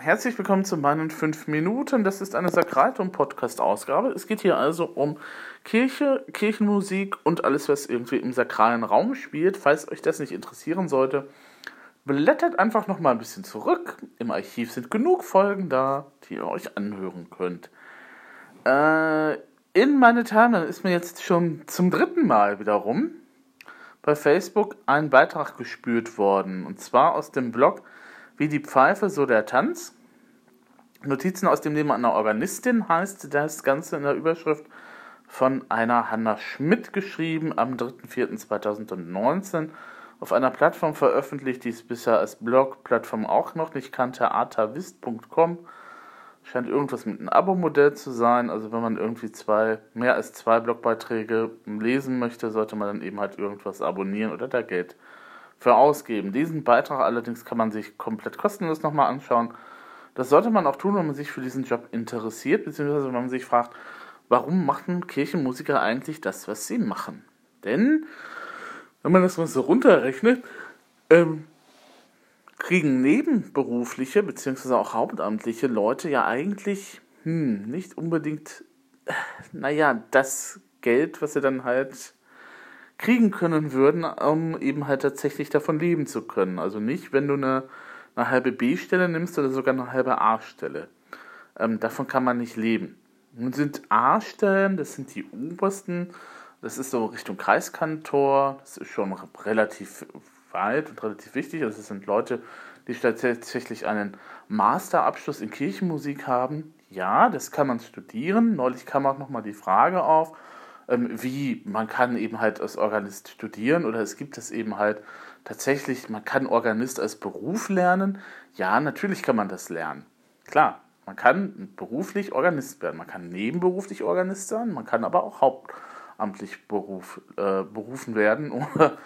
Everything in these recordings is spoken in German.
herzlich willkommen zu meinen 5 Minuten. Das ist eine Sakralton-Podcast-Ausgabe. Es geht hier also um Kirche, Kirchenmusik und alles, was irgendwie im sakralen Raum spielt. Falls euch das nicht interessieren sollte, blättert einfach noch mal ein bisschen zurück. Im Archiv sind genug Folgen da, die ihr euch anhören könnt. Äh, in meine Timeline ist mir jetzt schon zum dritten Mal wiederum bei Facebook ein Beitrag gespürt worden. Und zwar aus dem Blog Wie die Pfeife, so der Tanz. Notizen aus dem Leben einer Organistin heißt das Ganze in der Überschrift von einer Hanna Schmidt geschrieben am 3.4.2019 auf einer Plattform veröffentlicht, die es bisher als Blog-Plattform auch noch nicht kannte, atavist.com. Scheint irgendwas mit einem Abo-Modell zu sein. Also wenn man irgendwie zwei, mehr als zwei Blogbeiträge lesen möchte, sollte man dann eben halt irgendwas abonnieren oder da Geld für ausgeben. Diesen Beitrag allerdings kann man sich komplett kostenlos nochmal anschauen. Das sollte man auch tun, wenn man sich für diesen Job interessiert, beziehungsweise wenn man sich fragt, warum machen Kirchenmusiker eigentlich das, was sie machen? Denn, wenn man das mal so runterrechnet, ähm, kriegen nebenberufliche beziehungsweise auch hauptamtliche Leute ja eigentlich hm, nicht unbedingt, äh, naja, das Geld, was sie dann halt kriegen können würden, um eben halt tatsächlich davon leben zu können. Also nicht, wenn du eine, eine halbe B-Stelle nimmst oder sogar eine halbe A-Stelle. Ähm, davon kann man nicht leben. Nun sind A-Stellen, das sind die obersten, das ist so Richtung Kreiskantor, das ist schon relativ weit und relativ wichtig. Also es sind Leute, die tatsächlich einen Masterabschluss in Kirchenmusik haben. Ja, das kann man studieren. Neulich kam auch nochmal die Frage auf, ähm, wie man kann eben halt als Organist studieren oder es gibt es eben halt tatsächlich, man kann Organist als Beruf lernen. Ja, natürlich kann man das lernen. Klar, man kann beruflich Organist werden, man kann nebenberuflich Organist sein, man kann aber auch hauptamtlich Beruf, äh, berufen werden oder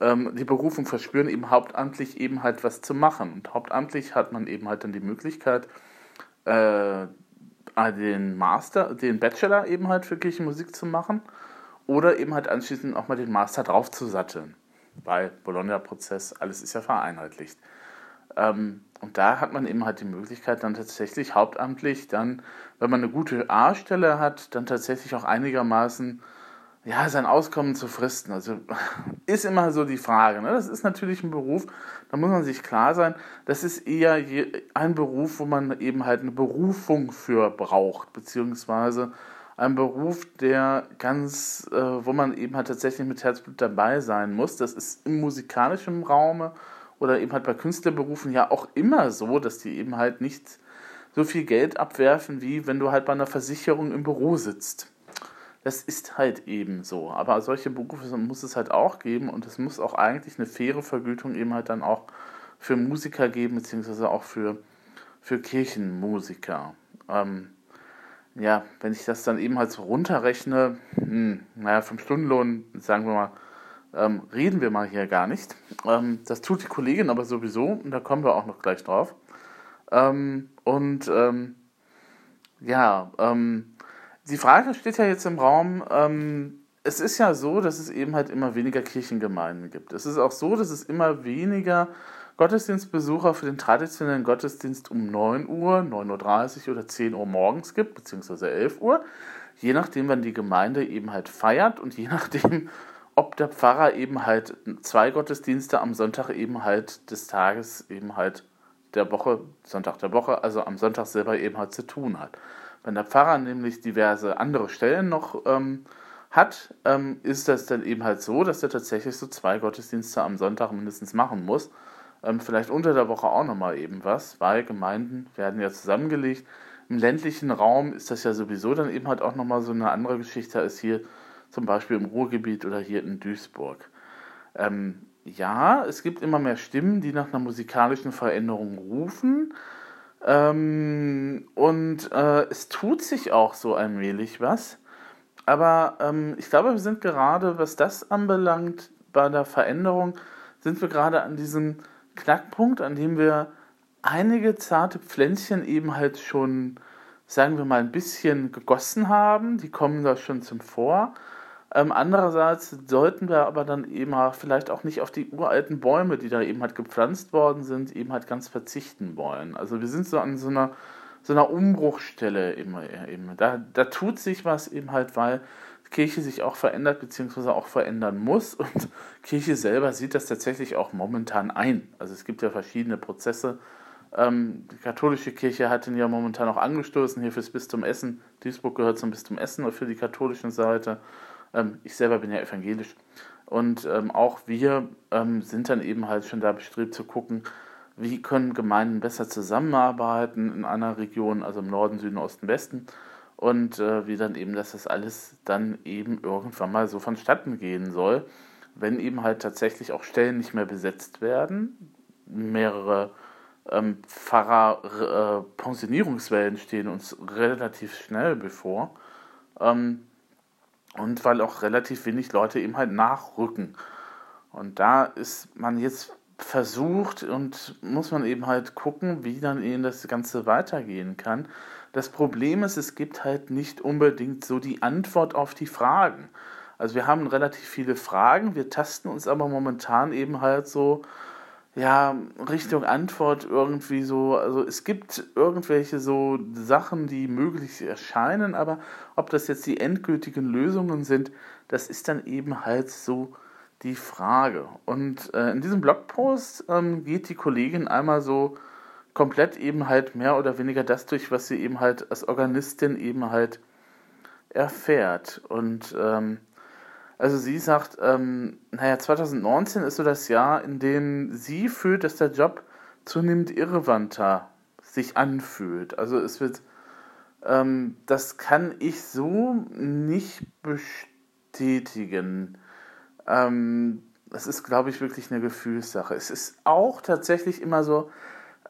ähm, die Berufung verspüren, eben hauptamtlich eben halt was zu machen. Und hauptamtlich hat man eben halt dann die Möglichkeit, äh, den Master, den Bachelor eben halt für Kirchenmusik zu machen oder eben halt anschließend auch mal den Master draufzusatteln. Weil Bologna-Prozess, alles ist ja vereinheitlicht. Ähm, und da hat man eben halt die Möglichkeit, dann tatsächlich hauptamtlich dann, wenn man eine gute A-Stelle hat, dann tatsächlich auch einigermaßen ja, sein Auskommen zu fristen. Also ist immer so die Frage. Ne? Das ist natürlich ein Beruf, da muss man sich klar sein, das ist eher ein Beruf, wo man eben halt eine Berufung für braucht, beziehungsweise ein Beruf, der ganz, äh, wo man eben halt tatsächlich mit Herzblut dabei sein muss. Das ist im musikalischen Raume oder eben halt bei Künstlerberufen ja auch immer so, dass die eben halt nicht so viel Geld abwerfen, wie wenn du halt bei einer Versicherung im Büro sitzt. Das ist halt eben so. Aber solche Berufe muss es halt auch geben und es muss auch eigentlich eine faire Vergütung eben halt dann auch für Musiker geben, beziehungsweise auch für, für Kirchenmusiker. Ähm, ja, wenn ich das dann eben halt so runterrechne, hm, naja, vom Stundenlohn, sagen wir mal, ähm, reden wir mal hier gar nicht. Ähm, das tut die Kollegin aber sowieso und da kommen wir auch noch gleich drauf. Ähm, und ähm, ja, ähm, die Frage steht ja jetzt im Raum, ähm, es ist ja so, dass es eben halt immer weniger Kirchengemeinden gibt. Es ist auch so, dass es immer weniger Gottesdienstbesucher für den traditionellen Gottesdienst um 9 Uhr, 9.30 Uhr oder 10 Uhr morgens gibt, beziehungsweise 11 Uhr, je nachdem, wann die Gemeinde eben halt feiert und je nachdem, ob der Pfarrer eben halt zwei Gottesdienste am Sonntag eben halt des Tages eben halt der Woche, Sonntag der Woche, also am Sonntag selber eben halt zu tun hat. Wenn der Pfarrer nämlich diverse andere Stellen noch ähm, hat, ähm, ist das dann eben halt so, dass er tatsächlich so zwei Gottesdienste am Sonntag mindestens machen muss. Ähm, vielleicht unter der Woche auch nochmal eben was, weil Gemeinden werden ja zusammengelegt. Im ländlichen Raum ist das ja sowieso dann eben halt auch nochmal so eine andere Geschichte als hier zum Beispiel im Ruhrgebiet oder hier in Duisburg. Ähm, ja, es gibt immer mehr Stimmen, die nach einer musikalischen Veränderung rufen. Ähm, und äh, es tut sich auch so allmählich was. Aber ähm, ich glaube, wir sind gerade, was das anbelangt, bei der Veränderung, sind wir gerade an diesem Knackpunkt, an dem wir einige zarte Pflänzchen eben halt schon, sagen wir mal, ein bisschen gegossen haben. Die kommen da schon zum Vor. Ähm, andererseits sollten wir aber dann eben auch vielleicht auch nicht auf die uralten Bäume, die da eben halt gepflanzt worden sind, eben halt ganz verzichten wollen. Also wir sind so an so einer, so einer Umbruchstelle immer eben. Da, da tut sich was eben halt, weil Kirche sich auch verändert beziehungsweise auch verändern muss und Kirche selber sieht das tatsächlich auch momentan ein. Also es gibt ja verschiedene Prozesse. Ähm, die katholische Kirche hat ihn ja momentan auch angestoßen hier fürs Bistum Essen. Duisburg gehört zum Bistum Essen für die katholische Seite. Ähm, ich selber bin ja evangelisch. Und ähm, auch wir ähm, sind dann eben halt schon da bestrebt zu gucken, wie können Gemeinden besser zusammenarbeiten in einer Region, also im Norden, Süden, Osten, Westen. Und äh, wie dann eben, dass das alles dann eben irgendwann mal so vonstatten gehen soll, wenn eben halt tatsächlich auch Stellen nicht mehr besetzt werden, mehrere ähm, Pfarrer äh, stehen uns relativ schnell bevor. Ähm, und weil auch relativ wenig Leute eben halt nachrücken. Und da ist man jetzt versucht und muss man eben halt gucken, wie dann eben das Ganze weitergehen kann. Das Problem ist, es gibt halt nicht unbedingt so die Antwort auf die Fragen. Also wir haben relativ viele Fragen, wir tasten uns aber momentan eben halt so ja, Richtung Antwort irgendwie so, also es gibt irgendwelche so Sachen, die möglich erscheinen, aber ob das jetzt die endgültigen Lösungen sind, das ist dann eben halt so die Frage. Und äh, in diesem Blogpost ähm, geht die Kollegin einmal so komplett eben halt mehr oder weniger das durch, was sie eben halt als Organistin eben halt erfährt. Und ähm, also sie sagt, ähm, naja, 2019 ist so das Jahr, in dem sie fühlt, dass der Job zunehmend irrelevanter sich anfühlt. Also es wird, ähm, das kann ich so nicht bestätigen. Ähm, das ist, glaube ich, wirklich eine Gefühlssache. Es ist auch tatsächlich immer so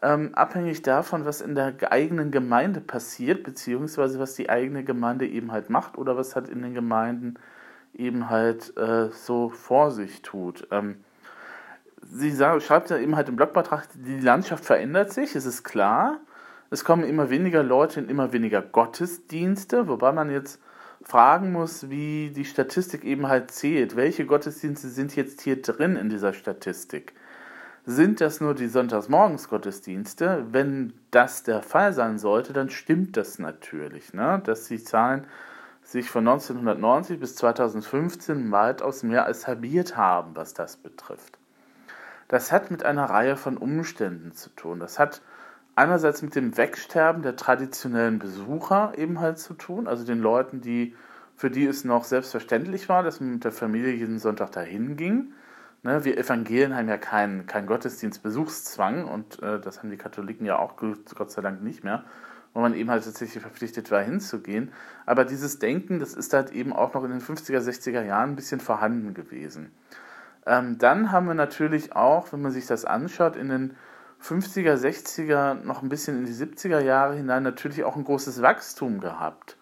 ähm, abhängig davon, was in der eigenen Gemeinde passiert, beziehungsweise was die eigene Gemeinde eben halt macht oder was halt in den Gemeinden eben halt äh, so vor sich tut. Ähm, sie sagt, schreibt ja eben halt im Blogbeitrag, die Landschaft verändert sich, es ist klar. Es kommen immer weniger Leute in immer weniger Gottesdienste, wobei man jetzt fragen muss, wie die Statistik eben halt zählt. Welche Gottesdienste sind jetzt hier drin in dieser Statistik? Sind das nur die Sonntagsmorgens-Gottesdienste? Wenn das der Fall sein sollte, dann stimmt das natürlich, ne? dass die Zahlen sich von 1990 bis 2015 weitaus mehr als halbiert haben, was das betrifft. Das hat mit einer Reihe von Umständen zu tun. Das hat einerseits mit dem Wegsterben der traditionellen Besucher eben halt zu tun, also den Leuten, die für die es noch selbstverständlich war, dass man mit der Familie jeden Sonntag dahin ging. Ne, wir Evangelien haben ja keinen kein Gottesdienstbesuchszwang und äh, das haben die Katholiken ja auch Gott sei Dank nicht mehr wo man eben halt tatsächlich verpflichtet war, hinzugehen. Aber dieses Denken, das ist halt eben auch noch in den 50er, 60er Jahren ein bisschen vorhanden gewesen. Ähm, dann haben wir natürlich auch, wenn man sich das anschaut, in den 50er, 60er, noch ein bisschen in die 70er Jahre hinein natürlich auch ein großes Wachstum gehabt,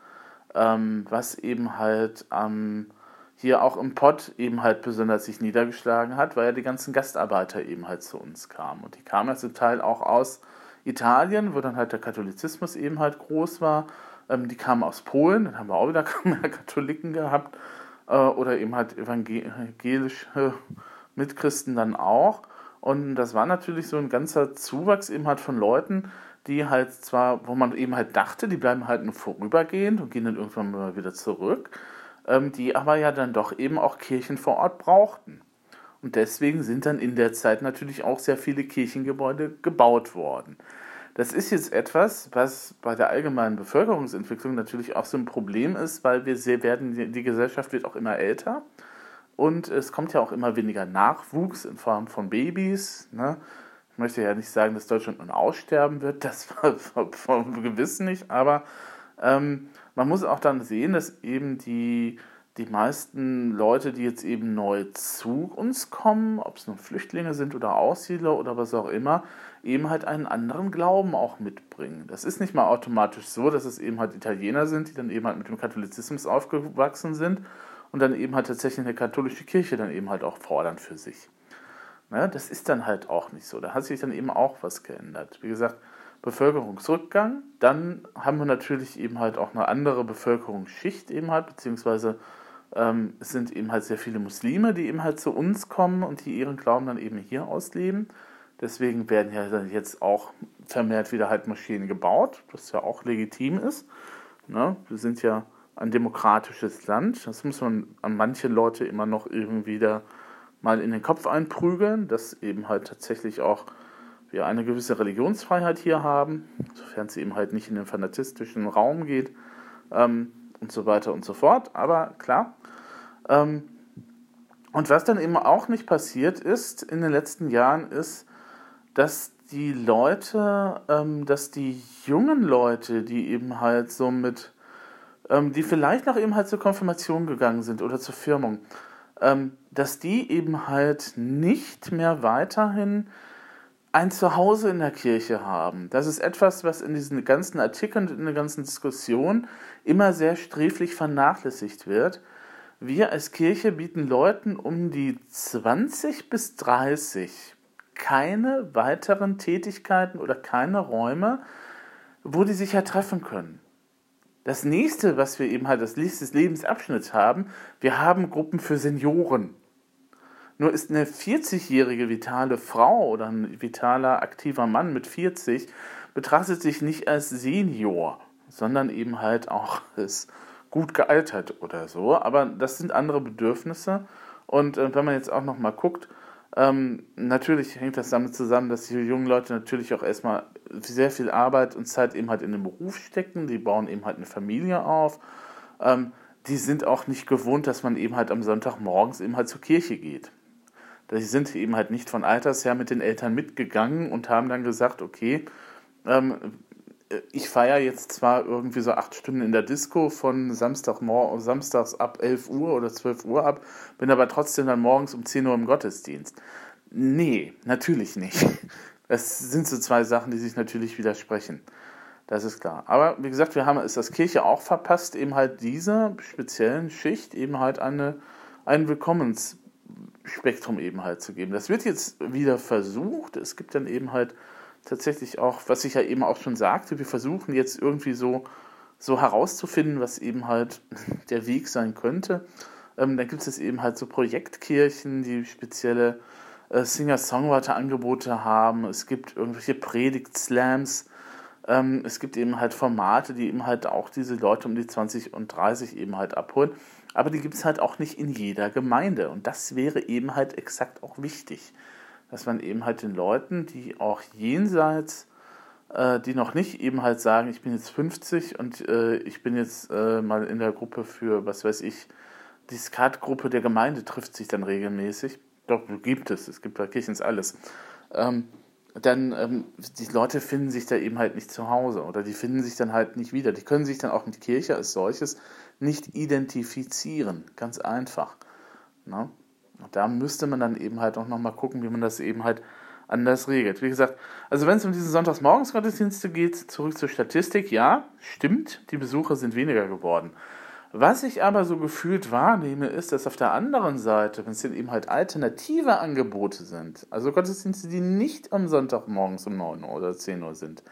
ähm, was eben halt ähm, hier auch im Pott eben halt besonders sich niedergeschlagen hat, weil ja die ganzen Gastarbeiter eben halt zu uns kamen. Und die kamen ja zum Teil auch aus Italien, wo dann halt der Katholizismus eben halt groß war. Ähm, die kamen aus Polen, dann haben wir auch wieder mehr Katholiken gehabt. Äh, oder eben halt evangelische Mitchristen dann auch. Und das war natürlich so ein ganzer Zuwachs eben halt von Leuten, die halt zwar, wo man eben halt dachte, die bleiben halt nur vorübergehend und gehen dann irgendwann mal wieder zurück, ähm, die aber ja dann doch eben auch Kirchen vor Ort brauchten. Und deswegen sind dann in der Zeit natürlich auch sehr viele Kirchengebäude gebaut worden. Das ist jetzt etwas, was bei der allgemeinen Bevölkerungsentwicklung natürlich auch so ein Problem ist, weil wir sehr werden, die Gesellschaft wird auch immer älter und es kommt ja auch immer weniger Nachwuchs in Form von Babys. Ne? Ich möchte ja nicht sagen, dass Deutschland nun aussterben wird, das war vom Gewissen nicht, aber ähm, man muss auch dann sehen, dass eben die die meisten Leute, die jetzt eben neu zu uns kommen, ob es nun Flüchtlinge sind oder Aussiedler oder was auch immer, eben halt einen anderen Glauben auch mitbringen. Das ist nicht mal automatisch so, dass es eben halt Italiener sind, die dann eben halt mit dem Katholizismus aufgewachsen sind und dann eben halt tatsächlich eine katholische Kirche dann eben halt auch fordern für sich. Ne, das ist dann halt auch nicht so. Da hat sich dann eben auch was geändert. Wie gesagt, Bevölkerungsrückgang, dann haben wir natürlich eben halt auch eine andere Bevölkerungsschicht eben halt, beziehungsweise Ähm, es sind eben halt sehr viele Muslime, die eben halt zu uns kommen und die ihren Glauben dann eben hier ausleben. Deswegen werden ja dann jetzt auch vermehrt wieder halt Moscheen gebaut, was ja auch legitim ist. Ne? Wir sind ja ein demokratisches Land. Das muss man an manche Leute immer noch irgendwie da mal in den Kopf einprügeln, dass eben halt tatsächlich auch wir eine gewisse Religionsfreiheit hier haben, sofern sie eben halt nicht in den fanatistischen Raum geht ähm, und so weiter und so fort. Aber klar. Ähm, und was dann eben auch nicht passiert ist in den letzten Jahren, ist, dass die Leute, ähm, dass die jungen Leute, die eben halt so mit, ähm, die vielleicht noch eben halt zur Konfirmation gegangen sind oder zur Firmung, dass die eben halt nicht mehr weiterhin ein Zuhause in der Kirche haben. Das ist etwas, was in diesen ganzen Artikeln und in der ganzen Diskussion immer sehr sträflich vernachlässigt wird. Wir als Kirche bieten Leuten um die 20 bis 30 keine weiteren Tätigkeiten oder keine Räume, wo die sich ja treffen können. Das nächste, was wir eben halt als nächstes Lebensabschnitt haben, wir haben Gruppen für Senioren. Nur ist eine 40-jährige vitale Frau oder ein vitaler, aktiver Mann mit 40 betrachtet sich nicht als Senior, sondern eben halt auch als gut gealtert oder so. Aber das sind andere Bedürfnisse. Und äh, wenn man jetzt auch noch mal guckt, ähm, natürlich hängt das damit zusammen, dass die jungen Leute natürlich auch erstmal sehr viel Arbeit und Zeit eben halt in den Beruf stecken. Die bauen eben halt eine Familie auf. Ähm, die sind auch nicht gewohnt, dass man eben halt am Sonntagmorgens eben halt zur Kirche geht. Die sind eben halt nicht von Alters her mit den Eltern mitgegangen und haben dann gesagt, okay, ähm, ich feiere jetzt zwar irgendwie so acht Stunden in der Disco von Samstagmorgen, samstags ab 11 Uhr oder 12 Uhr ab, bin aber trotzdem dann morgens um 10 Uhr im Gottesdienst. Nee, natürlich nicht. Das sind so zwei Sachen, die sich natürlich widersprechen. Das ist klar. Aber wie gesagt, wir haben es als Kirche auch verpasst, eben halt dieser speziellen Schicht eben halt eine, einen Willkommens, Spektrum eben halt zu geben. Das wird jetzt wieder versucht. Es gibt dann eben halt tatsächlich auch, was ich ja eben auch schon sagte, wir versuchen jetzt irgendwie so, so herauszufinden, was eben halt der Weg sein könnte. Ähm, dann gibt es eben halt so Projektkirchen, die spezielle äh, Singer-Songwriter-Angebote haben. Es gibt irgendwelche Predigt-Slams. Ähm, es gibt eben halt Formate, die eben halt auch diese Leute um die 20 und 30 eben halt abholen aber die gibt es halt auch nicht in jeder Gemeinde. Und das wäre eben halt exakt auch wichtig, dass man eben halt den Leuten, die auch jenseits, äh, die noch nicht eben halt sagen, ich bin jetzt 50 und äh, ich bin jetzt äh, mal in der Gruppe für, was weiß ich, die Skatgruppe der Gemeinde trifft sich dann regelmäßig. Doch, gibt es, es gibt bei Kirchens alles. Ähm, dann, ähm, die Leute finden sich da eben halt nicht zu Hause oder die finden sich dann halt nicht wieder. Die können sich dann auch mit Kirche als solches nicht identifizieren. Ganz einfach. Ne? Da müsste man dann eben halt auch nochmal gucken, wie man das eben halt anders regelt. Wie gesagt, also wenn es um diese Sonntagsmorgensgottesdienste geht, zurück zur Statistik, ja, stimmt, die Besucher sind weniger geworden. Was ich aber so gefühlt wahrnehme, ist, dass auf der anderen Seite, wenn es dann eben halt alternative Angebote sind, also Gottesdienste, die nicht am Sonntagmorgens um 9 Uhr oder 10 Uhr sind,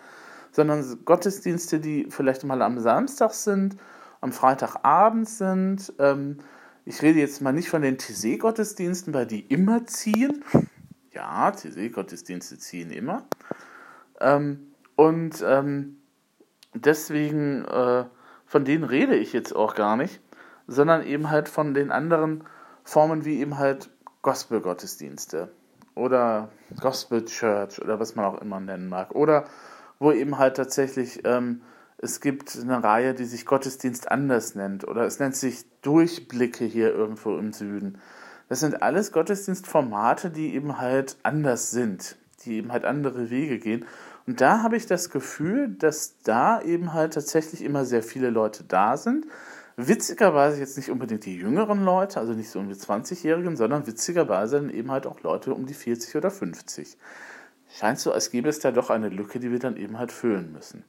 sondern Gottesdienste, die vielleicht mal am Samstag sind am Freitagabend sind. Ähm, ich rede jetzt mal nicht von den TC-Gottesdiensten, weil die immer ziehen. Ja, TC-Gottesdienste ziehen immer. Ähm, und ähm, deswegen, äh, von denen rede ich jetzt auch gar nicht, sondern eben halt von den anderen Formen wie eben halt Gospel-Gottesdienste oder Gospel Church oder was man auch immer nennen mag. Oder wo eben halt tatsächlich ähm, es gibt eine Reihe, die sich Gottesdienst anders nennt oder es nennt sich Durchblicke hier irgendwo im Süden. Das sind alles Gottesdienstformate, die eben halt anders sind, die eben halt andere Wege gehen. Und da habe ich das Gefühl, dass da eben halt tatsächlich immer sehr viele Leute da sind. Witzigerweise jetzt nicht unbedingt die jüngeren Leute, also nicht so um die 20-Jährigen, sondern witzigerweise dann eben halt auch Leute um die 40 oder 50. Scheint so, als gäbe es da doch eine Lücke, die wir dann eben halt füllen müssen.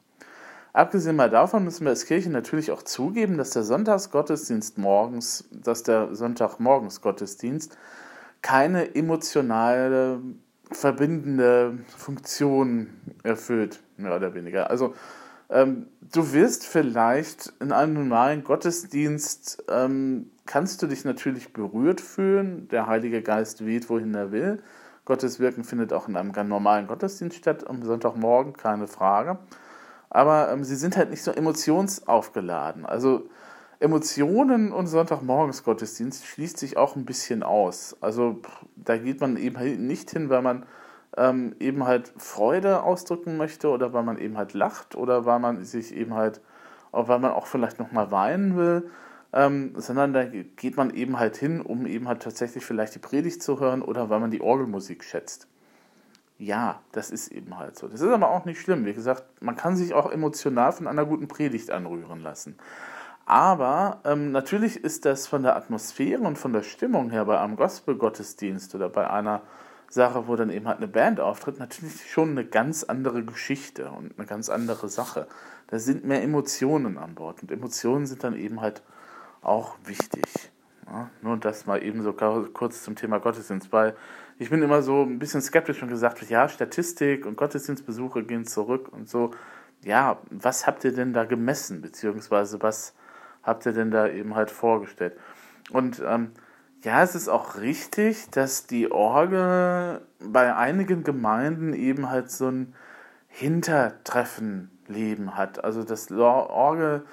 Abgesehen mal davon müssen wir als Kirche natürlich auch zugeben, dass der Sonntagsgottesdienst morgens, dass der Sonntagmorgensgottesdienst keine emotionale, verbindende Funktion erfüllt, mehr oder weniger. Also Ähm, du wirst vielleicht in einem normalen Gottesdienst, ähm, kannst du dich natürlich berührt fühlen. Der Heilige Geist weht, wohin er will. Gottes Wirken findet auch in einem ganz normalen Gottesdienst statt, am Sonntagmorgen, keine Frage. Aber ähm, sie sind halt nicht so emotionsaufgeladen. Also Emotionen und Sonntagmorgens Gottesdienst schließt sich auch ein bisschen aus. Also da geht man eben nicht hin, weil man ähm, eben halt Freude ausdrücken möchte oder weil man eben halt lacht oder weil man sich eben halt, auch weil man auch vielleicht nochmal weinen will, ähm, sondern da geht man eben halt hin, um eben halt tatsächlich vielleicht die Predigt zu hören oder weil man die Orgelmusik schätzt. Ja, das ist eben halt so. Das ist aber auch nicht schlimm. Wie gesagt, man kann sich auch emotional von einer guten Predigt anrühren lassen. Aber ähm, natürlich ist das von der Atmosphäre und von der Stimmung her bei einem Gospel-Gottesdienst oder bei einer Sache, wo dann eben halt eine Band auftritt, natürlich schon eine ganz andere Geschichte und eine ganz andere Sache. Da sind mehr Emotionen an Bord und Emotionen sind dann eben halt auch wichtig. Ja, nur das mal eben so kurz zum Thema Gottesdienst, weil ich bin immer so ein bisschen skeptisch und gesagt ja, Statistik und Gottesdienstbesuche gehen zurück und so. Ja, was habt ihr denn da gemessen, beziehungsweise was habt ihr denn da eben halt vorgestellt? Und ähm, ja, es ist auch richtig, dass die Orgel bei einigen Gemeinden eben halt so ein Hintertreffenleben hat. Also dass Orgel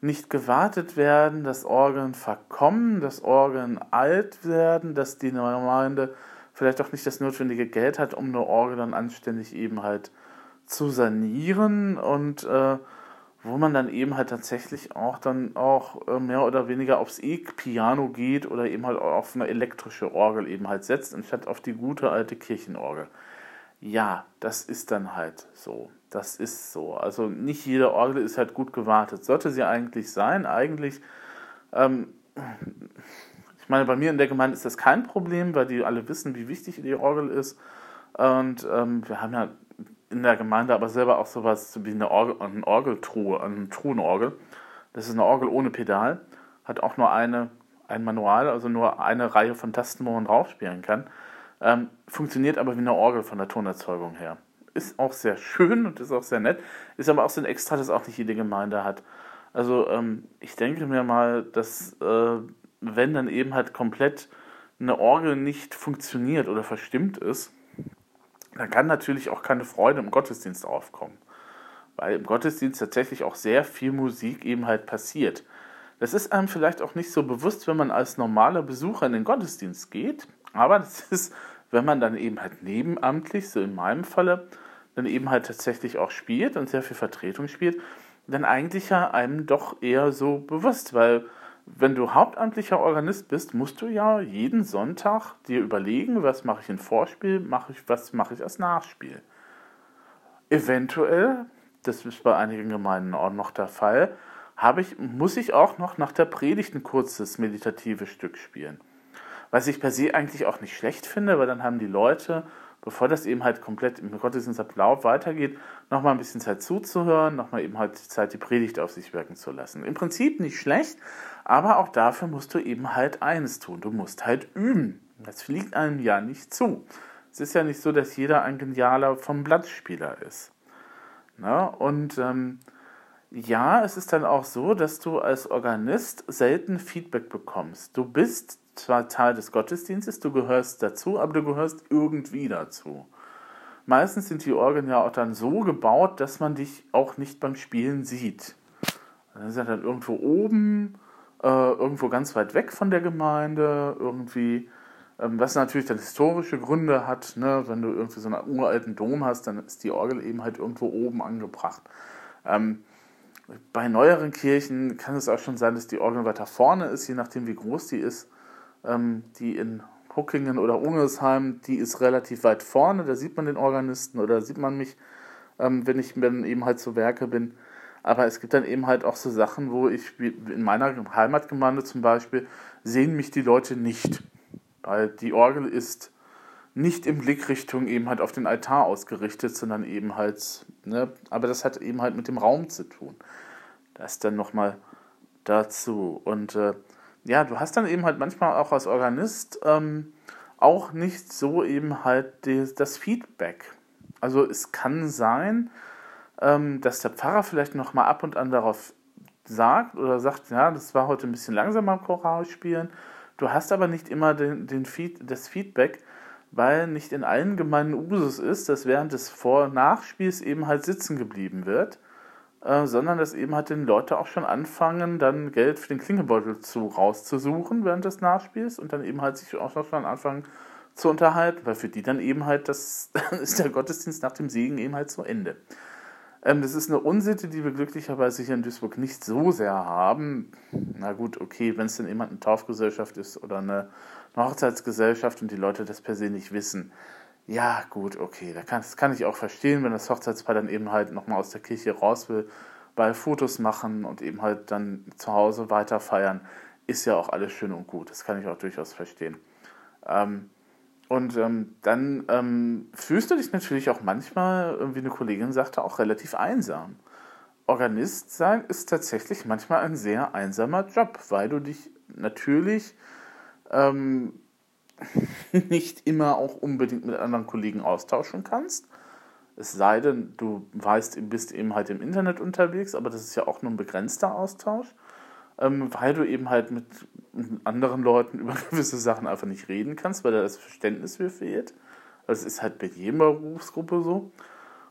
nicht gewartet werden, dass Orgeln verkommen, dass Orgeln alt werden, dass die Gemeinde vielleicht auch nicht das notwendige Geld hat, um eine Orgel dann anständig eben halt zu sanieren und äh, wo man dann eben halt tatsächlich auch dann auch äh, mehr oder weniger aufs E-Piano geht oder eben halt auf eine elektrische Orgel eben halt setzt, anstatt auf die gute alte Kirchenorgel. Ja, das ist dann halt so. Das ist so. Also nicht jede Orgel ist halt gut gewartet. Sollte sie eigentlich sein. Eigentlich, ähm, ich meine, bei mir in der Gemeinde ist das kein Problem, weil die alle wissen, wie wichtig die Orgel ist. Und ähm, wir haben ja in der Gemeinde aber selber auch sowas wie eine, Orgel, eine Orgeltruhe, eine Truhenorgel. Das ist eine Orgel ohne Pedal, hat auch nur eine, ein Manual, also nur eine Reihe von Tasten, wo man draufspielen kann. Ähm, funktioniert aber wie eine Orgel von der Tonerzeugung her. Ist auch sehr schön und ist auch sehr nett. Ist aber auch so ein Extra, das auch nicht jede Gemeinde hat. Also ähm, ich denke mir mal, dass äh, wenn dann eben halt komplett eine Orgel nicht funktioniert oder verstimmt ist, dann kann natürlich auch keine Freude im Gottesdienst aufkommen. Weil im Gottesdienst tatsächlich auch sehr viel Musik eben halt passiert. Das ist einem vielleicht auch nicht so bewusst, wenn man als normaler Besucher in den Gottesdienst geht, aber das ist, wenn man dann eben halt nebenamtlich, so in meinem Falle, dann eben halt tatsächlich auch spielt und sehr viel Vertretung spielt, dann eigentlich ja einem doch eher so bewusst, weil wenn du hauptamtlicher Organist bist, musst du ja jeden Sonntag dir überlegen, was mache ich in Vorspiel, mache ich, was mache ich als Nachspiel. Eventuell, das ist bei einigen Gemeinden auch noch der Fall, habe ich, muss ich auch noch nach der Predigt ein kurzes meditatives Stück spielen. Was ich per se eigentlich auch nicht schlecht finde, weil dann haben die Leute, bevor das eben halt komplett im Gottesdienstablauf weitergeht, nochmal ein bisschen Zeit zuzuhören, nochmal eben halt Zeit, die Predigt auf sich wirken zu lassen. Im Prinzip nicht schlecht, aber auch dafür musst du eben halt eines tun. Du musst halt üben. Das fliegt einem ja nicht zu. Es ist ja nicht so, dass jeder ein genialer vom Blattspieler ist. Na, und ähm, ja, es ist dann auch so, dass du als Organist selten Feedback bekommst. Du bist zwar Teil des Gottesdienstes, du gehörst dazu, aber du gehörst irgendwie dazu. Meistens sind die Orgeln ja auch dann so gebaut, dass man dich auch nicht beim Spielen sieht. Dann ist er dann irgendwo oben äh, irgendwo ganz weit weg von der Gemeinde, irgendwie, ähm, was natürlich dann historische Gründe hat, ne? wenn du irgendwie so einen uralten Dom hast, dann ist die Orgel eben halt irgendwo oben angebracht. Ähm, bei neueren Kirchen kann es auch schon sein, dass die Orgel weiter vorne ist, je nachdem wie groß die ist. Ähm, die in Huckingen oder Ungersheim, die ist relativ weit vorne, da sieht man den Organisten oder sieht man mich, ähm, wenn ich dann eben halt zu Werke bin. Aber es gibt dann eben halt auch so Sachen, wo ich, in meiner Heimatgemeinde zum Beispiel, sehen mich die Leute nicht. Weil die Orgel ist nicht in Blickrichtung eben halt auf den Altar ausgerichtet, sondern eben halt, ne, aber das hat eben halt mit dem Raum zu tun. Das dann nochmal dazu. Und äh, ja, du hast dann eben halt manchmal auch als Organist ähm, auch nicht so eben halt die, das Feedback. Also es kann sein, dass der Pfarrer vielleicht noch mal ab und an darauf sagt oder sagt, ja, das war heute ein bisschen langsamer am Choralspielen. Du hast aber nicht immer den, den Feed, das Feedback, weil nicht in allen Gemeinden Usus ist, dass während des Vor- und Nachspiels eben halt sitzen geblieben wird, äh, sondern dass eben halt den Leute auch schon anfangen, dann Geld für den Klingelbeutel zu rauszusuchen während des Nachspiels und dann eben halt sich auch schon anfangen zu unterhalten, weil für die dann eben halt das ist der Gottesdienst nach dem Segen eben halt zu Ende. Ähm, das ist eine Unsitte, die wir glücklicherweise hier in Duisburg nicht so sehr haben. Na gut, okay, wenn es denn jemand eine Taufgesellschaft ist oder eine, eine Hochzeitsgesellschaft und die Leute das per se nicht wissen. Ja, gut, okay, das kann ich auch verstehen, wenn das Hochzeitspaar dann eben halt nochmal aus der Kirche raus will, bei Fotos machen und eben halt dann zu Hause weiter feiern, ist ja auch alles schön und gut. Das kann ich auch durchaus verstehen. Ähm, und ähm, dann ähm, fühlst du dich natürlich auch manchmal, wie eine Kollegin sagte, auch relativ einsam. Organist sein ist tatsächlich manchmal ein sehr einsamer Job, weil du dich natürlich ähm, nicht immer auch unbedingt mit anderen Kollegen austauschen kannst. Es sei denn, du weißt, bist eben halt im Internet unterwegs, aber das ist ja auch nur ein begrenzter Austausch ähm, weil du eben halt mit anderen Leuten über gewisse Sachen einfach nicht reden kannst, weil da das Verständnis für fehlt. Das ist halt bei jeder Berufsgruppe so.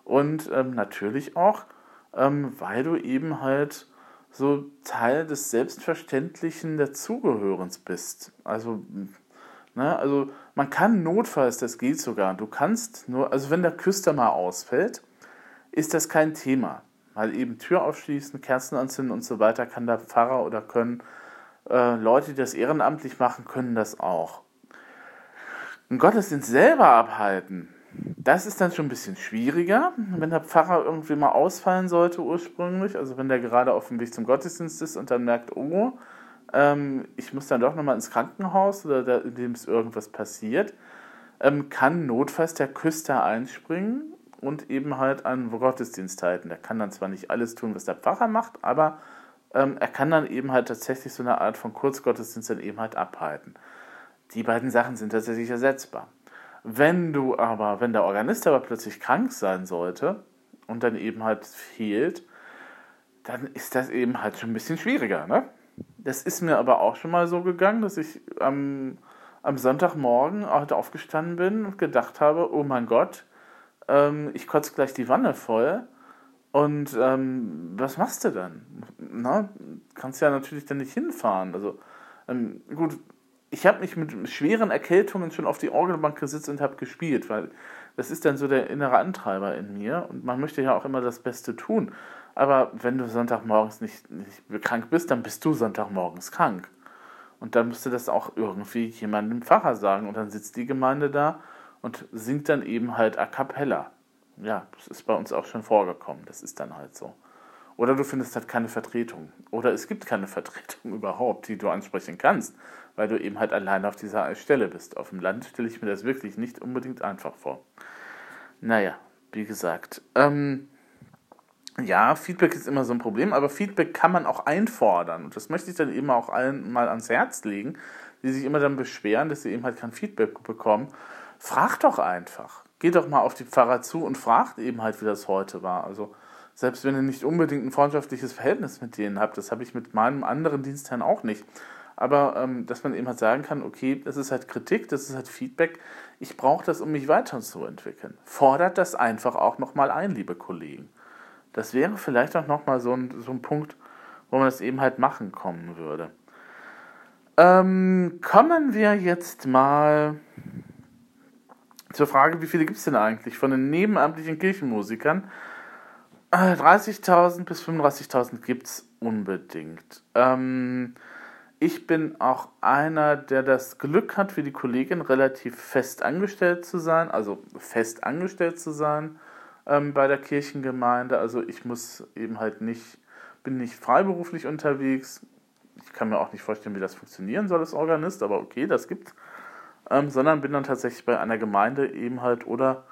Und ähm, natürlich auch, ähm, weil du eben halt so Teil des selbstverständlichen Dazugehörens bist. Also, ne, also man kann notfalls, das geht sogar, du kannst nur, also wenn der Küster mal ausfällt, ist das kein Thema mal eben Tür aufschließen, Kerzen anzünden und so weiter, kann der Pfarrer oder können äh, Leute, die das ehrenamtlich machen, können das auch. Einen Gottesdienst selber abhalten, das ist dann schon ein bisschen schwieriger, wenn der Pfarrer irgendwie mal ausfallen sollte ursprünglich, also wenn der gerade auf dem Weg zum Gottesdienst ist und dann merkt, oh, ähm, ich muss dann doch nochmal ins Krankenhaus oder da, in dem es irgendwas passiert, ähm, kann notfalls der Küster einspringen und eben halt an Gottesdienst halten. Der kann dann zwar nicht alles tun, was der Pfarrer macht, aber ähm, er kann dann eben halt tatsächlich so eine Art von Kurzgottesdienst dann eben halt abhalten. Die beiden Sachen sind tatsächlich ersetzbar. Wenn du aber, wenn der Organist aber plötzlich krank sein sollte und dann eben halt fehlt, dann ist das eben halt schon ein bisschen schwieriger. Ne? Das ist mir aber auch schon mal so gegangen, dass ich am, am Sonntagmorgen halt aufgestanden bin und gedacht habe, oh mein Gott, ähm, ich kotze gleich die Wanne voll. Und ähm, was machst du dann? Na, kannst ja natürlich dann nicht hinfahren. Also ähm, gut, ich habe mich mit schweren Erkältungen schon auf die Orgelbank gesetzt und habe gespielt, weil das ist dann so der innere Antreiber in mir und man möchte ja auch immer das Beste tun. Aber wenn du Sonntagmorgens nicht, nicht krank bist, dann bist du Sonntagmorgens krank. Und dann müsste das auch irgendwie jemandem Pfarrer sagen und dann sitzt die Gemeinde da und singt dann eben halt a cappella. Ja, das ist bei uns auch schon vorgekommen. Das ist dann halt so. Oder du findest halt keine Vertretung. Oder es gibt keine Vertretung überhaupt, die du ansprechen kannst, weil du eben halt alleine auf dieser Stelle bist. Auf dem Land stelle ich mir das wirklich nicht unbedingt einfach vor. Naja, wie gesagt. Ähm, ja, Feedback ist immer so ein Problem, aber Feedback kann man auch einfordern. Und das möchte ich dann eben auch allen mal ans Herz legen, die sich immer dann beschweren, dass sie eben halt kein Feedback bekommen frag doch einfach. Geh doch mal auf die Pfarrer zu und fragt eben halt, wie das heute war. Also, selbst wenn ihr nicht unbedingt ein freundschaftliches Verhältnis mit denen habt, das habe ich mit meinem anderen Dienstherrn auch nicht. Aber ähm, dass man eben halt sagen kann, okay, das ist halt Kritik, das ist halt Feedback, ich brauche das, um mich weiterzuentwickeln. Fordert das einfach auch nochmal ein, liebe Kollegen. Das wäre vielleicht auch nochmal so ein, so ein Punkt, wo man das eben halt machen kommen würde. Ähm, kommen wir jetzt mal zur Frage, wie viele gibt es denn eigentlich von den nebenamtlichen Kirchenmusikern? 30.000 äh, bis 35.000 gibt es unbedingt. Ähm, ich bin auch einer, der das Glück hat, wie die Kollegin relativ fest angestellt zu sein, also fest angestellt zu sein ähm, bei der Kirchengemeinde. Also ich muss eben halt nicht, bin nicht freiberuflich unterwegs. Ich kann mir auch nicht vorstellen, wie das funktionieren soll als Organist, aber okay, das gibt's ähm, sondern bin dann tatsächlich bei einer Gemeinde eben halt oder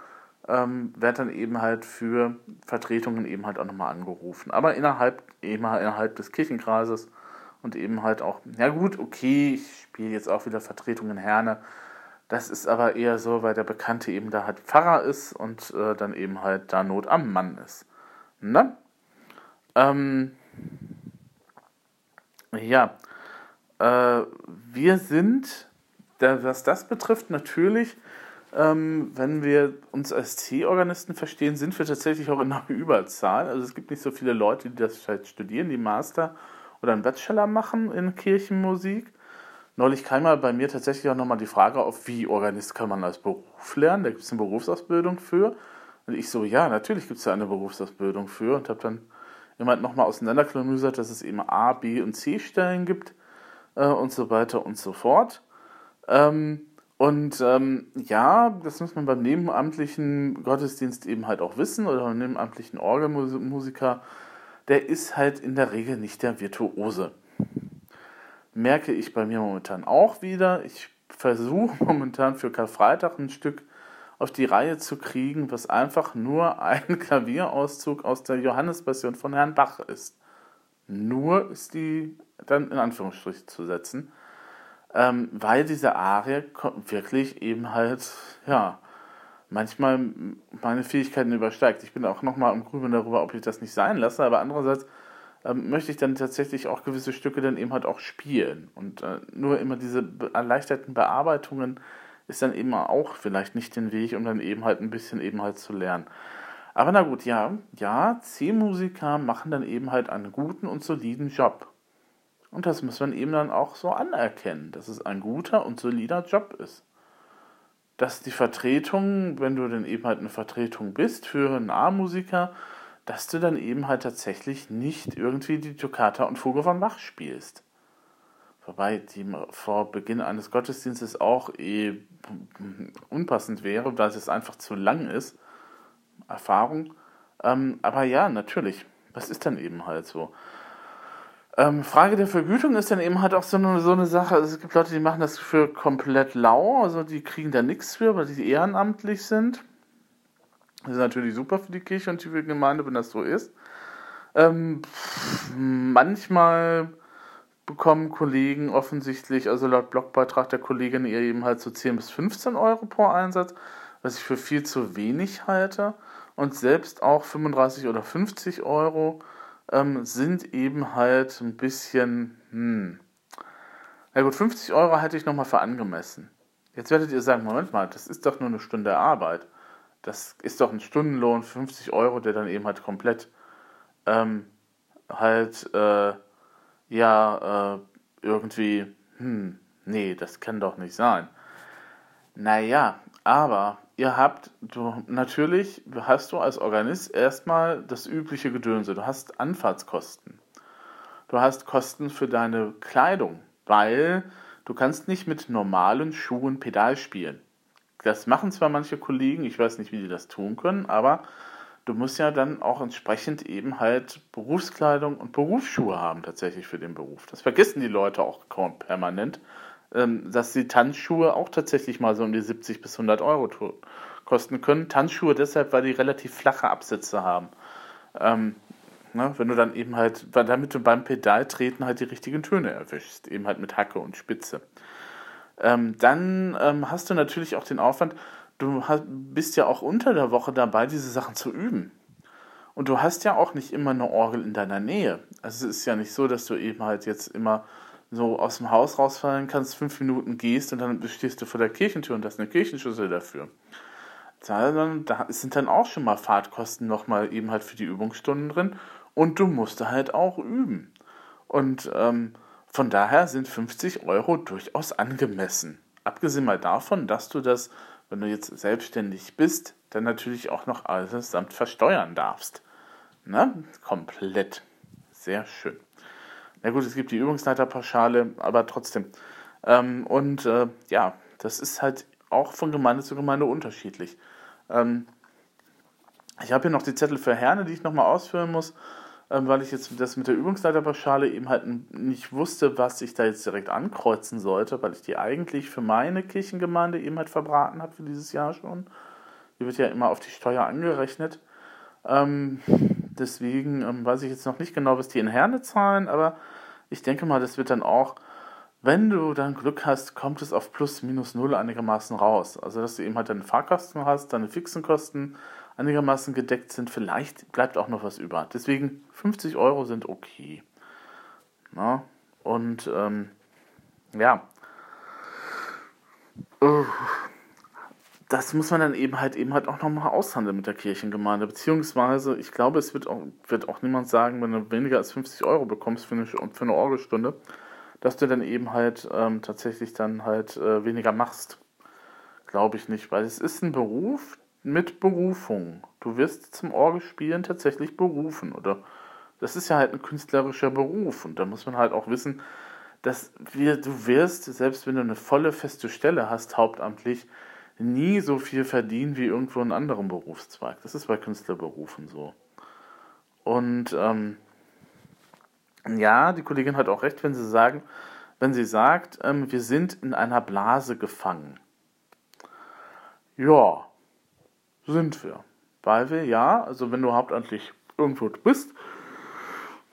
ähm, werde dann eben halt für Vertretungen eben halt auch nochmal angerufen. Aber innerhalb, eben halt innerhalb des Kirchenkreises und eben halt auch, ja gut, okay, ich spiele jetzt auch wieder Vertretungen Herne. Das ist aber eher so, weil der Bekannte eben da halt Pfarrer ist und äh, dann eben halt da Not am Mann ist. Ne? Ähm, ja, äh, wir sind, was das betrifft, natürlich, ähm, wenn wir uns als C-Organisten verstehen, sind wir tatsächlich auch in einer Überzahl. Also es gibt nicht so viele Leute, die das vielleicht studieren, die Master oder einen Bachelor machen in Kirchenmusik. Neulich kam mal bei mir tatsächlich auch nochmal die Frage auf, wie Organist kann man als Beruf lernen? Da gibt es eine Berufsausbildung für. Und ich so, ja, natürlich gibt es da eine Berufsausbildung für und habe dann jemand nochmal auseinanderklamüsert, dass es eben A, B und C Stellen gibt äh, und so weiter und so fort. Ähm, und ähm, ja, das muss man beim nebenamtlichen Gottesdienst eben halt auch wissen oder beim nebenamtlichen Orgelmusiker, der ist halt in der Regel nicht der Virtuose. Merke ich bei mir momentan auch wieder. Ich versuche momentan für Karfreitag ein Stück auf die Reihe zu kriegen, was einfach nur ein Klavierauszug aus der Johannespassion von Herrn Bach ist. Nur ist die dann in Anführungsstrichen zu setzen, ähm, weil diese Arie wirklich eben halt, ja, manchmal meine Fähigkeiten übersteigt. Ich bin auch nochmal im Grübeln darüber, ob ich das nicht sein lasse, aber andererseits ähm, möchte ich dann tatsächlich auch gewisse Stücke dann eben halt auch spielen. Und äh, nur immer diese erleichterten Bearbeitungen ist dann eben auch vielleicht nicht den Weg, um dann eben halt ein bisschen eben halt zu lernen. Aber na gut, ja, ja, C-Musiker machen dann eben halt einen guten und soliden Job. Und das muss man eben dann auch so anerkennen, dass es ein guter und solider Job ist. Dass die Vertretung, wenn du dann eben halt eine Vertretung bist für einen A-Musiker, dass du dann eben halt tatsächlich nicht irgendwie die Toccata und Fuge von Bach spielst. Wobei die vor Beginn eines Gottesdienstes auch eh unpassend wäre, weil es einfach zu lang ist. Erfahrung. Ähm, aber ja, natürlich. Das ist dann eben halt so. Ähm, Frage der Vergütung ist dann eben halt auch so eine, so eine Sache. Also es gibt Leute, die machen das für komplett lau, also die kriegen da nichts für, weil die ehrenamtlich sind. Das ist natürlich super für die Kirche und die Gemeinde, wenn das so ist. Ähm, manchmal bekommen Kollegen offensichtlich, also laut Blogbeitrag der Kollegin, eher eben halt so 10 bis 15 Euro pro Einsatz, was ich für viel zu wenig halte. Und selbst auch 35 oder 50 Euro ähm, sind eben halt ein bisschen, hm. Na gut, 50 Euro halte ich nochmal für angemessen. Jetzt werdet ihr sagen, Moment mal, das ist doch nur eine Stunde Arbeit. Das ist doch ein Stundenlohn, 50 Euro, der dann eben halt komplett ähm, halt äh, ja, äh, irgendwie, hm, nee, das kann doch nicht sein. Naja, aber ihr habt, du, natürlich hast du als Organist erstmal das übliche Gedönse. Du hast Anfahrtskosten. Du hast Kosten für deine Kleidung, weil du kannst nicht mit normalen Schuhen Pedal spielen. Das machen zwar manche Kollegen, ich weiß nicht, wie die das tun können, aber du musst ja dann auch entsprechend eben halt Berufskleidung und Berufsschuhe haben tatsächlich für den Beruf. Das vergessen die Leute auch kaum permanent, dass die Tanzschuhe auch tatsächlich mal so um die 70 bis 100 Euro kosten können. Tanzschuhe deshalb, weil die relativ flache Absätze haben. Ähm, ne, wenn du dann eben halt, damit du beim Pedaltreten halt die richtigen Töne erwischst, eben halt mit Hacke und Spitze. Ähm, dann ähm, hast du natürlich auch den Aufwand, du bist ja auch unter der Woche dabei, diese Sachen zu üben. Und du hast ja auch nicht immer eine Orgel in deiner Nähe. Also es ist ja nicht so, dass du eben halt jetzt immer so aus dem Haus rausfallen kannst, fünf Minuten gehst und dann stehst du vor der Kirchentür und hast eine Kirchenschüssel dafür. Da sind dann auch schon mal Fahrtkosten nochmal eben halt für die Übungsstunden drin und du musst halt auch üben. Und ähm, von daher sind 50 Euro durchaus angemessen. Abgesehen mal davon, dass du das wenn du jetzt selbstständig bist, dann natürlich auch noch alles samt versteuern darfst. Ne? Komplett. Sehr schön. Na gut, es gibt die Übungsleiterpauschale, aber trotzdem. Ähm, und äh, ja, das ist halt auch von Gemeinde zu Gemeinde unterschiedlich. Ähm, ich habe hier noch die Zettel für Herne, die ich nochmal ausführen muss. Ähm, weil ich jetzt das mit der Übungsleiterpauschale eben halt nicht wusste, was ich da jetzt direkt ankreuzen sollte, weil ich die eigentlich für meine Kirchengemeinde eben halt verbraten habe für dieses Jahr schon. Die wird ja immer auf die Steuer angerechnet. Ähm, deswegen ähm, weiß ich jetzt noch nicht genau, was die in Herne zahlen, aber ich denke mal, das wird dann auch, wenn du dann Glück hast, kommt es auf plus minus null einigermaßen raus. Also, dass du eben halt deine Fahrkosten hast, deine fixen Kosten, einigermaßen gedeckt sind. Vielleicht bleibt auch noch was über. Deswegen 50 Euro sind okay. Na? Und ähm, ja. Das muss man dann eben halt eben halt auch nochmal aushandeln mit der Kirchengemeinde. Beziehungsweise, ich glaube, es wird auch, wird auch niemand sagen, wenn du weniger als 50 Euro bekommst für eine, für eine Orgelstunde, dass du dann eben halt ähm, tatsächlich dann halt äh, weniger machst. Glaube ich nicht, weil es ist ein Beruf mit Berufung. Du wirst zum Orgelspielen tatsächlich berufen, oder? Das ist ja halt ein künstlerischer Beruf und da muss man halt auch wissen, dass wir, du wirst, selbst wenn du eine volle feste Stelle hast, hauptamtlich, nie so viel verdienen wie irgendwo in anderen Berufszweig. Das ist bei Künstlerberufen so. Und ähm, ja, die Kollegin hat auch recht, wenn sie sagen, wenn sie sagt, ähm, wir sind in einer Blase gefangen. Ja, sind wir. Weil wir, ja, also wenn du hauptamtlich irgendwo bist,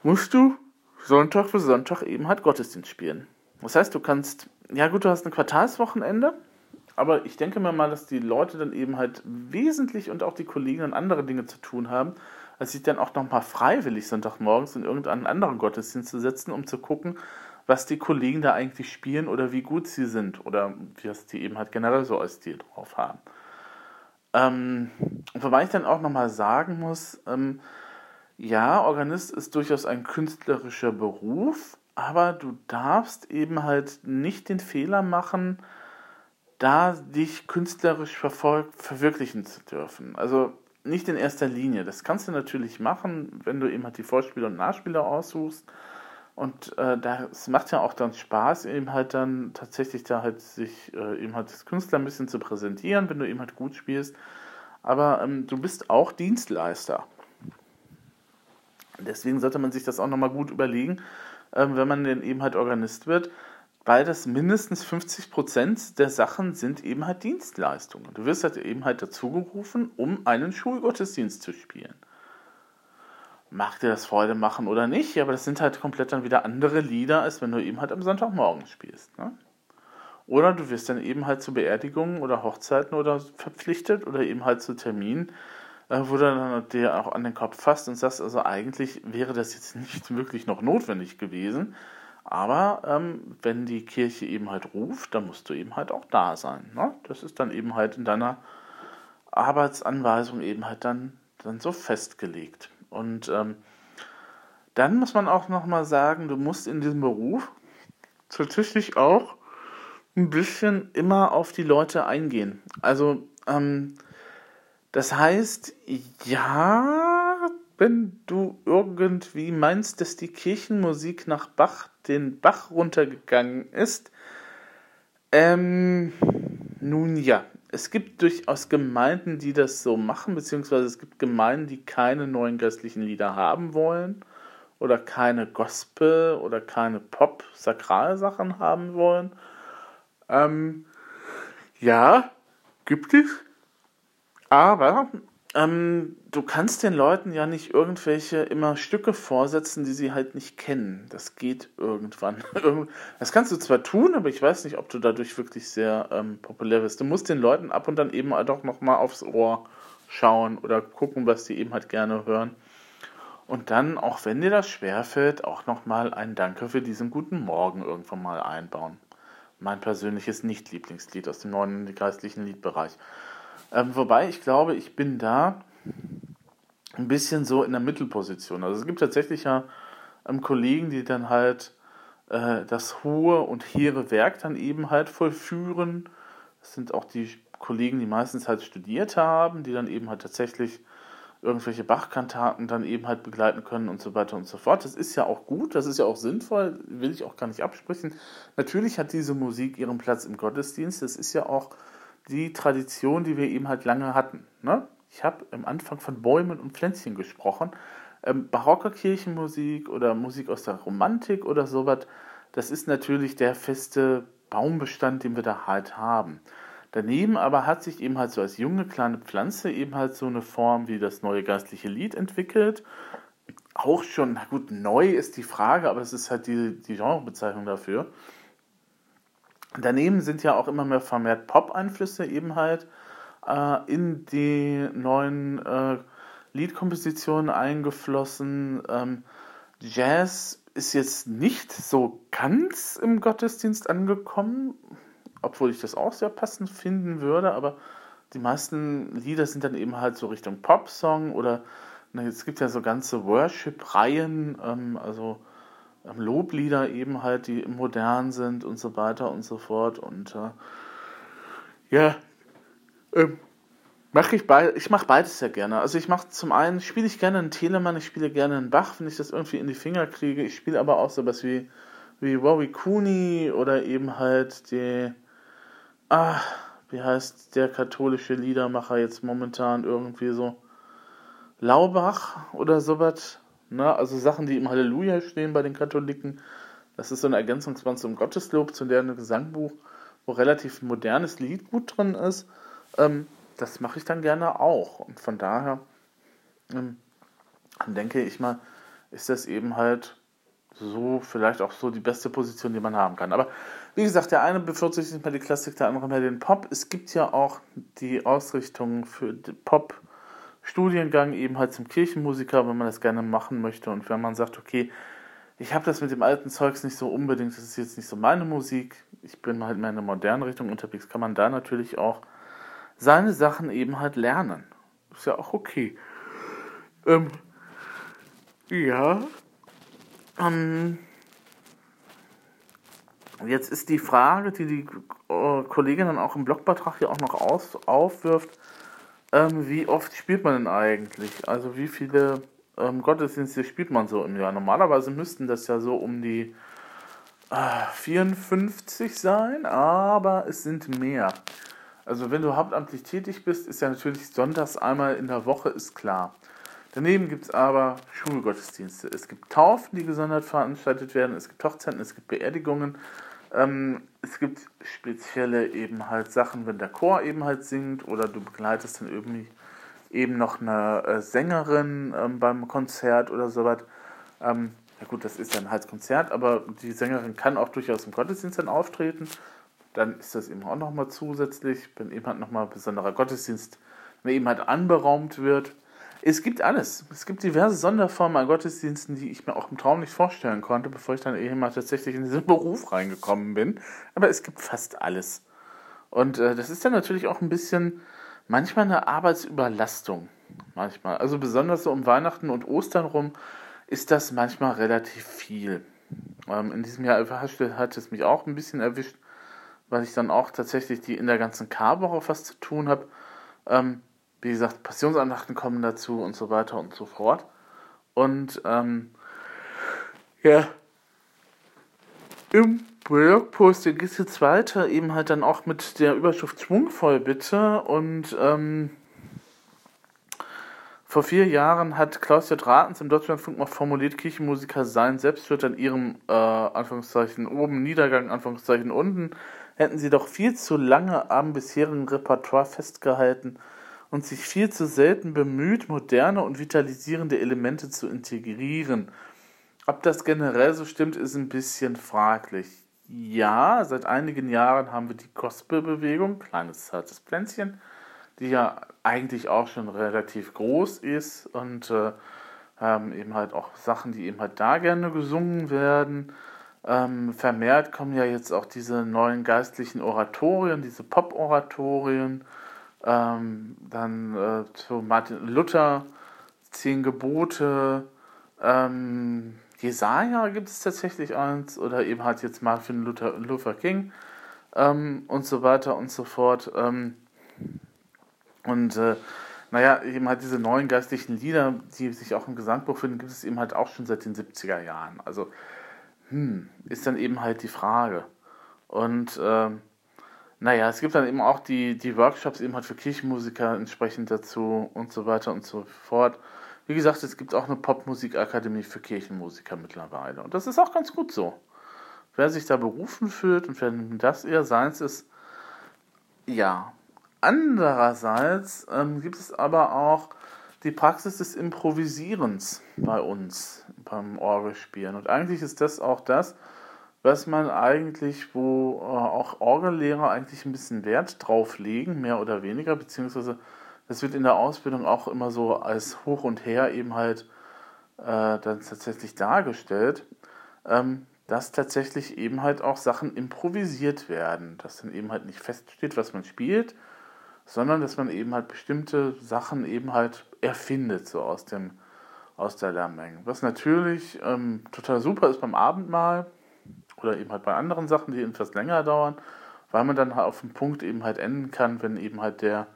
musst du Sonntag für Sonntag eben halt Gottesdienst spielen. Das heißt, du kannst, ja gut, du hast ein Quartalswochenende, aber ich denke mir mal, dass die Leute dann eben halt wesentlich und auch die Kollegen dann andere Dinge zu tun haben, als sich dann auch nochmal freiwillig Sonntagmorgens in irgendeinen anderen Gottesdienst zu setzen, um zu gucken, was die Kollegen da eigentlich spielen oder wie gut sie sind oder es die eben halt generell so als Stil drauf haben. Ähm, wobei ich dann auch nochmal sagen muss, ähm, ja, Organist ist durchaus ein künstlerischer Beruf, aber du darfst eben halt nicht den Fehler machen, da dich künstlerisch verwirklichen zu dürfen. Also nicht in erster Linie. Das kannst du natürlich machen, wenn du eben halt die Vorspieler und Nachspieler aussuchst. Und äh, das macht ja auch dann Spaß, eben halt dann tatsächlich da halt sich äh, eben halt das Künstler ein bisschen zu präsentieren, wenn du eben halt gut spielst. Aber ähm, du bist auch Dienstleister. Deswegen sollte man sich das auch nochmal gut überlegen, ähm, wenn man denn eben halt Organist wird, weil das mindestens 50% der Sachen sind eben halt Dienstleistungen. Du wirst halt eben halt dazu gerufen, um einen Schulgottesdienst zu spielen. Mag dir das Freude machen oder nicht, aber das sind halt komplett dann wieder andere Lieder, als wenn du eben halt am Sonntagmorgen spielst. Ne? Oder du wirst dann eben halt zu Beerdigungen oder Hochzeiten oder verpflichtet oder eben halt zu Terminen, äh, wo du dann dir auch an den Kopf fasst und sagst, also eigentlich wäre das jetzt nicht wirklich noch notwendig gewesen. Aber ähm, wenn die Kirche eben halt ruft, dann musst du eben halt auch da sein. Ne? Das ist dann eben halt in deiner Arbeitsanweisung eben halt dann, dann so festgelegt. Und ähm, dann muss man auch nochmal sagen, du musst in diesem Beruf tatsächlich auch ein bisschen immer auf die Leute eingehen. Also, ähm, das heißt, ja, wenn du irgendwie meinst, dass die Kirchenmusik nach Bach den Bach runtergegangen ist, ähm, nun ja, es gibt durchaus Gemeinden, die das so machen, beziehungsweise es gibt Gemeinden, die keine neuen geistlichen Lieder haben wollen oder keine Gospel oder keine Pop-Sakralsachen haben wollen. Ähm, ja, gibt es. Aber ähm, du kannst den Leuten ja nicht irgendwelche immer Stücke vorsetzen, die sie halt nicht kennen. Das geht irgendwann. Das kannst du zwar tun, aber ich weiß nicht, ob du dadurch wirklich sehr ähm, populär bist. Du musst den Leuten ab und dann eben halt auch nochmal aufs Ohr schauen oder gucken, was die eben halt gerne hören. Und dann, auch wenn dir das schwerfällt, auch nochmal ein Danke für diesen guten Morgen irgendwann mal einbauen. Mein persönliches Nicht-Lieblingslied aus dem neuen geistlichen Liedbereich. Ähm, wobei ich glaube, ich bin da ein bisschen so in der Mittelposition. Also es gibt tatsächlich ja ähm, Kollegen, die dann halt äh, das hohe und hehre Werk dann eben halt vollführen. Das sind auch die Kollegen, die meistens halt studiert haben, die dann eben halt tatsächlich irgendwelche Bachkantaten dann eben halt begleiten können und so weiter und so fort. Das ist ja auch gut, das ist ja auch sinnvoll, will ich auch gar nicht absprechen. Natürlich hat diese Musik ihren Platz im Gottesdienst, das ist ja auch die Tradition, die wir eben halt lange hatten. Ne? Ich habe am Anfang von Bäumen und Pflänzchen gesprochen. Ähm, barocke Kirchenmusik oder Musik aus der Romantik oder sowas, das ist natürlich der feste Baumbestand, den wir da halt haben. Daneben aber hat sich eben halt so als junge kleine Pflanze eben halt so eine Form wie das neue geistliche Lied entwickelt. Auch schon, na gut, neu ist die Frage, aber es ist halt die, die Genrebezeichnung dafür. Daneben sind ja auch immer mehr vermehrt Pop-Einflüsse eben halt äh, in die neuen äh, Liedkompositionen eingeflossen. Ähm, Jazz ist jetzt nicht so ganz im Gottesdienst angekommen, obwohl ich das auch sehr passend finden würde, aber die meisten Lieder sind dann eben halt so Richtung Popsong oder na, es gibt ja so ganze Worship-Reihen, ähm, also Loblieder eben halt, die modern sind und so weiter und so fort. Und äh, ja, ähm, mache ich beides, ich mache beides sehr gerne. Also ich mache zum einen, spiele ich gerne einen Telemann, ich spiele gerne einen Bach, wenn ich das irgendwie in die Finger kriege. Ich spiele aber auch sowas wie, wie Rory Cooney oder eben halt die, ah, wie heißt der katholische Liedermacher jetzt momentan irgendwie so? Laubach oder sowas. Ne? Also Sachen, die im Halleluja stehen bei den Katholiken. Das ist so ein Ergänzungsband zum Gotteslob, zu deren Gesangbuch, wo relativ modernes Lied gut drin ist. Ähm, das mache ich dann gerne auch. Und von daher ähm, denke ich mal, ist das eben halt so vielleicht auch so die beste Position, die man haben kann. Aber wie gesagt, der eine bevorzugt mal die Klassik, der andere mehr den Pop. Es gibt ja auch die Ausrichtung für den Pop-Studiengang eben halt zum Kirchenmusiker, wenn man das gerne machen möchte und wenn man sagt, okay, ich habe das mit dem alten Zeugs nicht so unbedingt, das ist jetzt nicht so meine Musik, ich bin halt mehr in der modernen Richtung unterwegs, kann man da natürlich auch seine Sachen eben halt lernen. Ist ja auch okay. Ähm, ja. Ähm, jetzt ist die Frage, die die Kollegin dann auch im Blogbeitrag hier auch noch aus, aufwirft, ähm, wie oft spielt man denn eigentlich? Also wie viele ähm, Gottesdienste spielt man so im Jahr? Normalerweise müssten das ja so um die äh, 54 sein, aber es sind mehr. Also wenn du hauptamtlich tätig bist, ist ja natürlich sonntags einmal in der Woche, ist klar. Daneben gibt es aber Schulgottesdienste. Es gibt Taufen, die gesondert veranstaltet werden. Es gibt Hochzeiten, es gibt Beerdigungen. Ähm, es gibt spezielle eben halt Sachen, wenn der Chor eben halt singt oder du begleitest dann irgendwie eben noch eine äh, Sängerin ähm, beim Konzert oder sowas. Ähm, ja gut, das ist ja ein Halskonzert, aber die Sängerin kann auch durchaus im Gottesdienst dann auftreten. Dann ist das eben auch nochmal zusätzlich, wenn eben halt nochmal ein besonderer Gottesdienst, wenn eben halt anberaumt wird. Es gibt alles. Es gibt diverse Sonderformen an Gottesdiensten, die ich mir auch im Traum nicht vorstellen konnte, bevor ich dann eben mal tatsächlich in diesen Beruf reingekommen bin. Aber es gibt fast alles. Und äh, das ist dann natürlich auch ein bisschen manchmal eine Arbeitsüberlastung. Manchmal. Also besonders so um Weihnachten und Ostern rum ist das manchmal relativ viel. Ähm, in diesem Jahr hat es mich auch ein bisschen erwischt, weil ich dann auch tatsächlich die in der ganzen Karwoche was zu tun habe. Ähm, wie gesagt, Passionsandachten kommen dazu und so weiter und so fort. Und ähm, ja, im Blogposting geht es jetzt weiter, eben halt dann auch mit der Überschrift Schwungvoll bitte. Und ähm, vor vier Jahren hat Klaus J. Ratens im Deutschlandfunk mal formuliert, Kirchenmusiker seien selbst an ihrem, äh, Anführungszeichen, oben, Niedergang, Anführungszeichen, unten, hätten sie doch viel zu lange am bisherigen Repertoire festgehalten und sich viel zu selten bemüht, moderne und vitalisierende Elemente zu integrieren. Ob das generell so stimmt, ist ein bisschen fraglich. Ja, seit einigen Jahren haben wir die Gospel-Bewegung, kleines zartes Pflänzchen, die ja eigentlich auch schon relativ groß ist und äh, haben eben halt auch Sachen, die eben halt da gerne gesungen werden. Ähm, vermehrt kommen ja jetzt auch diese neuen geistlichen Oratorien, diese Pop-Oratorien ähm, dann äh, zu Martin Luther, Zehn Gebote, ähm, Jesaja gibt es tatsächlich eins, oder eben halt jetzt Martin Luther, Luther King ähm, und so weiter und so fort. Ähm, und äh, naja, eben halt diese neuen geistlichen Lieder, die sich auch im Gesangbuch finden, gibt es eben halt auch schon seit den 70er Jahren. Also, hm, ist dann eben halt die Frage. Und ähm, naja, es gibt dann eben auch die, die Workshops eben halt für Kirchenmusiker entsprechend dazu und so weiter und so fort. Wie gesagt, es gibt auch eine Popmusikakademie für Kirchenmusiker mittlerweile. Und das ist auch ganz gut so. Wer sich da berufen fühlt und wenn das eher seins ist, ja. Andererseits ähm, gibt es aber auch die Praxis des Improvisierens bei uns beim Orgelspielen. Und eigentlich ist das auch das, was man eigentlich, wo äh, auch Orgellehrer eigentlich ein bisschen Wert drauf legen, mehr oder weniger, beziehungsweise das wird in der Ausbildung auch immer so als hoch und her eben halt äh, dann tatsächlich dargestellt, ähm, dass tatsächlich eben halt auch Sachen improvisiert werden, dass dann eben halt nicht feststeht, was man spielt, sondern dass man eben halt bestimmte Sachen eben halt erfindet, so aus dem aus der Lärmmenge. Was natürlich ähm, total super ist beim Abendmahl, oder eben halt bei anderen Sachen, die etwas länger dauern, weil man dann auf dem Punkt eben halt enden kann, wenn eben halt der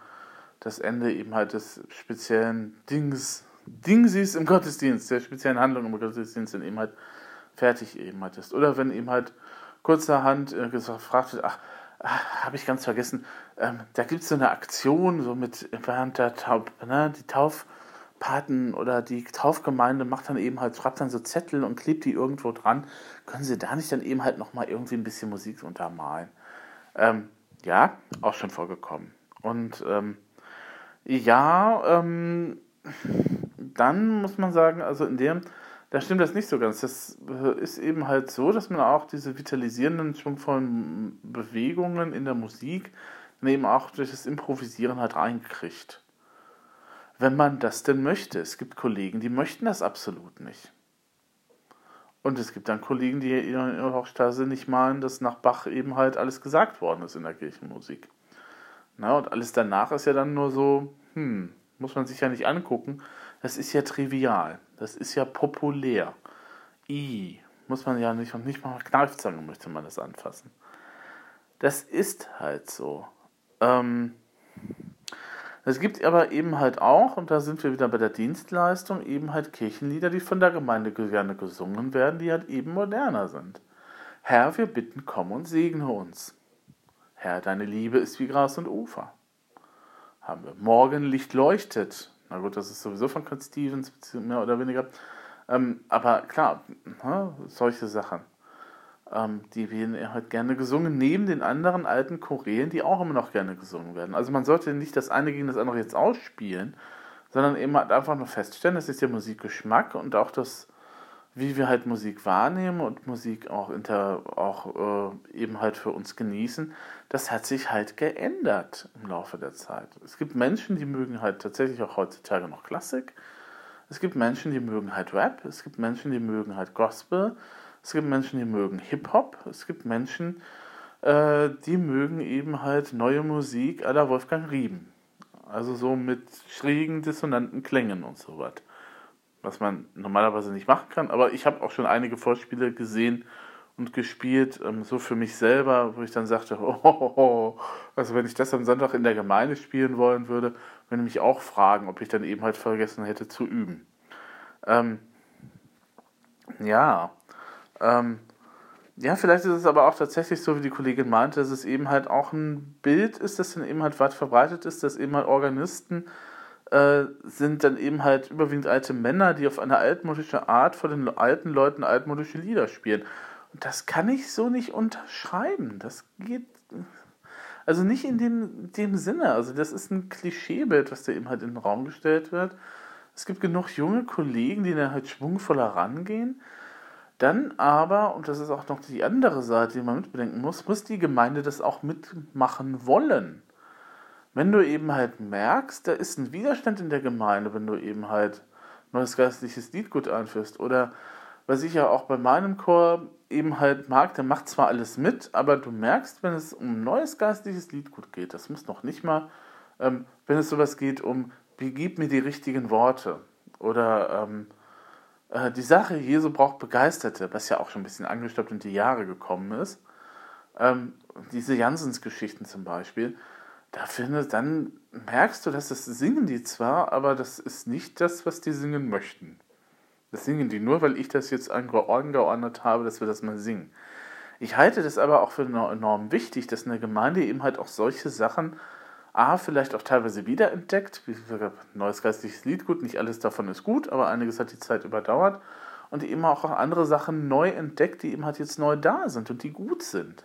das Ende eben halt des speziellen Dings, Dingsies im Gottesdienst, der speziellen Handlung im Gottesdienst dann eben halt fertig eben halt ist. Oder wenn eben halt kurzerhand äh, gefragt wird, ach, ach habe ich ganz vergessen, ähm, da gibt es so eine Aktion, so mit während der Taub, ne, die Tauf, Paten oder die Taufgemeinde macht dann eben halt, schreibt dann so Zettel und klebt die irgendwo dran. Können Sie da nicht dann eben halt nochmal irgendwie ein bisschen Musik untermalen? Ähm, ja, auch schon vorgekommen. Und ähm, ja, ähm, dann muss man sagen, also in dem, da stimmt das nicht so ganz. Das ist eben halt so, dass man auch diese vitalisierenden, schwungvollen Bewegungen in der Musik eben auch durch das Improvisieren halt reinkriegt wenn man das denn möchte. Es gibt Kollegen, die möchten das absolut nicht. Und es gibt dann Kollegen, die in ihrer Hochstase nicht malen, dass nach Bach eben halt alles gesagt worden ist in der Kirchenmusik. Na, und alles danach ist ja dann nur so, hm, muss man sich ja nicht angucken. Das ist ja trivial. Das ist ja populär. I, muss man ja nicht, und nicht mal Kneifzange möchte man das anfassen. Das ist halt so. Ähm, es gibt aber eben halt auch, und da sind wir wieder bei der Dienstleistung, eben halt Kirchenlieder, die von der Gemeinde gerne gesungen werden, die halt eben moderner sind. Herr, wir bitten, komm und segne uns. Herr, deine Liebe ist wie Gras und Ufer. Haben wir. Morgenlicht leuchtet. Na gut, das ist sowieso von Cat Stevens, mehr oder weniger. Ähm, aber klar, ne, solche Sachen ähm, die werden halt gerne gesungen, neben den anderen alten Chorälen, die auch immer noch gerne gesungen werden. Also man sollte nicht das eine gegen das andere jetzt ausspielen, sondern eben halt einfach nur feststellen, das ist der Musikgeschmack und auch das, wie wir halt Musik wahrnehmen und Musik auch, inter, auch äh, eben halt für uns genießen, das hat sich halt geändert im Laufe der Zeit. Es gibt Menschen, die mögen halt tatsächlich auch heutzutage noch Klassik. Es gibt Menschen, die mögen halt Rap. Es gibt Menschen, die mögen halt Gospel. Es gibt Menschen, die mögen Hip-Hop. Es gibt Menschen, äh, die mögen eben halt neue Musik la Wolfgang Rieben. Also so mit schrägen, dissonanten Klängen und so was. Was man normalerweise nicht machen kann. Aber ich habe auch schon einige Vorspiele gesehen und gespielt, ähm, so für mich selber, wo ich dann sagte, oh, oh, oh, also wenn ich das am Sonntag in der Gemeinde spielen wollen würde, würde mich auch fragen, ob ich dann eben halt vergessen hätte zu üben. Ähm, ja, ähm, ja, vielleicht ist es aber auch tatsächlich so, wie die Kollegin meinte, dass es eben halt auch ein Bild ist, das dann eben halt weit verbreitet ist, dass eben halt Organisten äh, sind dann eben halt überwiegend alte Männer, die auf eine altmodische Art vor den alten Leuten altmodische Lieder spielen. Und das kann ich so nicht unterschreiben. Das geht. Also nicht in dem, dem Sinne. Also das ist ein Klischeebild, was da eben halt in den Raum gestellt wird. Es gibt genug junge Kollegen, die dann halt schwungvoller rangehen. Dann aber, und das ist auch noch die andere Seite, die man mitbedenken muss, muss die Gemeinde das auch mitmachen wollen. Wenn du eben halt merkst, da ist ein Widerstand in der Gemeinde, wenn du eben halt neues geistliches Liedgut einführst oder was ich ja auch bei meinem Chor eben halt mag, der macht zwar alles mit, aber du merkst, wenn es um neues geistliches Liedgut geht, das muss noch nicht mal, ähm, wenn es sowas geht um, gib mir die richtigen Worte oder ähm, äh, die Sache, Jesu braucht Begeisterte, was ja auch schon ein bisschen angestaubt in die Jahre gekommen ist. Ähm, diese Jansens-Geschichten zum Beispiel, da findest, dann merkst du, dass das singen die zwar, aber das ist nicht das, was die singen möchten. Das singen die nur, weil ich das jetzt angeordnet habe, dass wir das mal singen. Ich halte das aber auch für enorm wichtig, dass eine Gemeinde eben halt auch solche Sachen A, vielleicht auch teilweise wiederentdeckt. Wie gesagt, neues geistliches Lied, gut, nicht alles davon ist gut, aber einiges hat die Zeit überdauert. Und eben auch andere Sachen neu entdeckt, die eben halt jetzt neu da sind und die gut sind.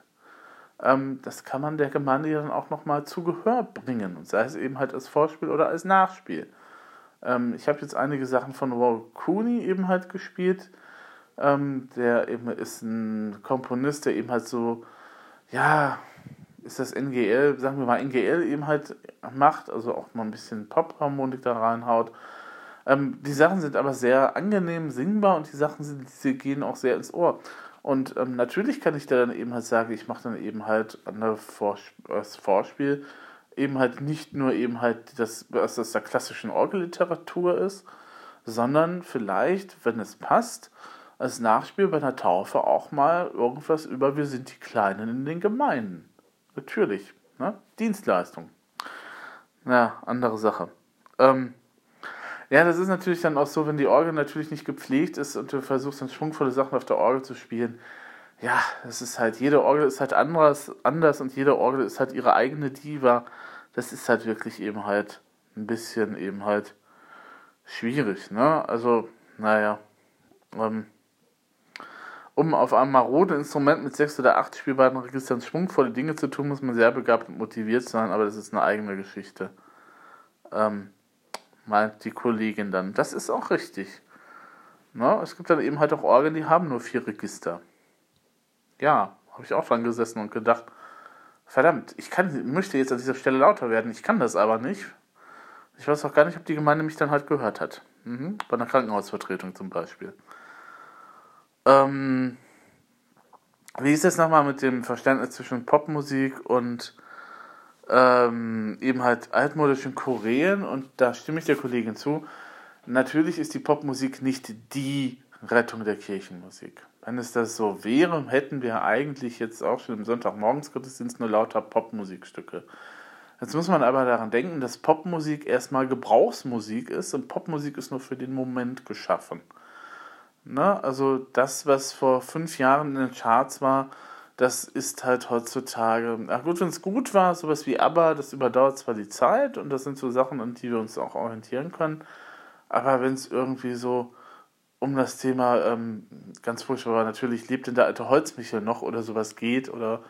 Ähm, das kann man der Gemeinde ja dann auch nochmal zu Gehör bringen. Und sei es eben halt als Vorspiel oder als Nachspiel. Ähm, ich habe jetzt einige Sachen von Walt Cooney eben halt gespielt. Ähm, der eben ist ein Komponist, der eben halt so, ja, ist das NGL, sagen wir mal NGL eben halt macht, also auch mal ein bisschen Pop-Harmonik da reinhaut. Ähm, die Sachen sind aber sehr angenehm singbar und die Sachen sind, die gehen auch sehr ins Ohr. Und ähm, natürlich kann ich da dann eben halt sagen, ich mache dann eben halt an Vors das Vorspiel eben halt nicht nur eben halt das, was das der klassischen Orgelliteratur ist, sondern vielleicht, wenn es passt, als Nachspiel bei einer Taufe auch mal irgendwas über Wir sind die Kleinen in den Gemeinden. Natürlich. Ne? Dienstleistung. Ja, andere Sache. Ähm, ja, das ist natürlich dann auch so, wenn die Orgel natürlich nicht gepflegt ist und du versuchst dann schwungvolle Sachen auf der Orgel zu spielen. Ja, das ist halt, jede Orgel ist halt anders, anders und jede Orgel ist halt ihre eigene Diva. Das ist halt wirklich eben halt ein bisschen eben halt schwierig, ne? Also, naja. Ähm, um auf einem maroden Instrument mit sechs oder acht spielbaren Registern schwungvolle Dinge zu tun, muss man sehr begabt und motiviert sein, aber das ist eine eigene Geschichte. Ähm, meint die Kollegin dann. Das ist auch richtig. Ne? Es gibt dann eben halt auch Orgeln, die haben nur vier Register. Ja, habe ich auch dran gesessen und gedacht, verdammt, ich kann, möchte jetzt an dieser Stelle lauter werden, ich kann das aber nicht. Ich weiß auch gar nicht, ob die Gemeinde mich dann halt gehört hat. Mhm. Bei einer Krankenhausvertretung zum Beispiel. Ähm, wie ist das nochmal mit dem Verständnis zwischen Popmusik und ähm, eben halt altmodischen Choräen? Und da stimme ich der Kollegin zu. Natürlich ist die Popmusik nicht die Rettung der Kirchenmusik. Wenn es das so wäre, hätten wir eigentlich jetzt auch schon im Sonntagmorgensgottesdienst nur lauter Popmusikstücke. Jetzt muss man aber daran denken, dass Popmusik erstmal Gebrauchsmusik ist und Popmusik ist nur für den Moment geschaffen. Ne? Also das, was vor fünf Jahren in den Charts war, das ist halt heutzutage, ach gut, wenn es gut war, sowas wie ABBA, das überdauert zwar die Zeit und das sind so Sachen, an die wir uns auch orientieren können, aber wenn es irgendwie so um das Thema, ähm, ganz furchtbar war, natürlich lebt denn der alte Holzmichel noch oder sowas geht oder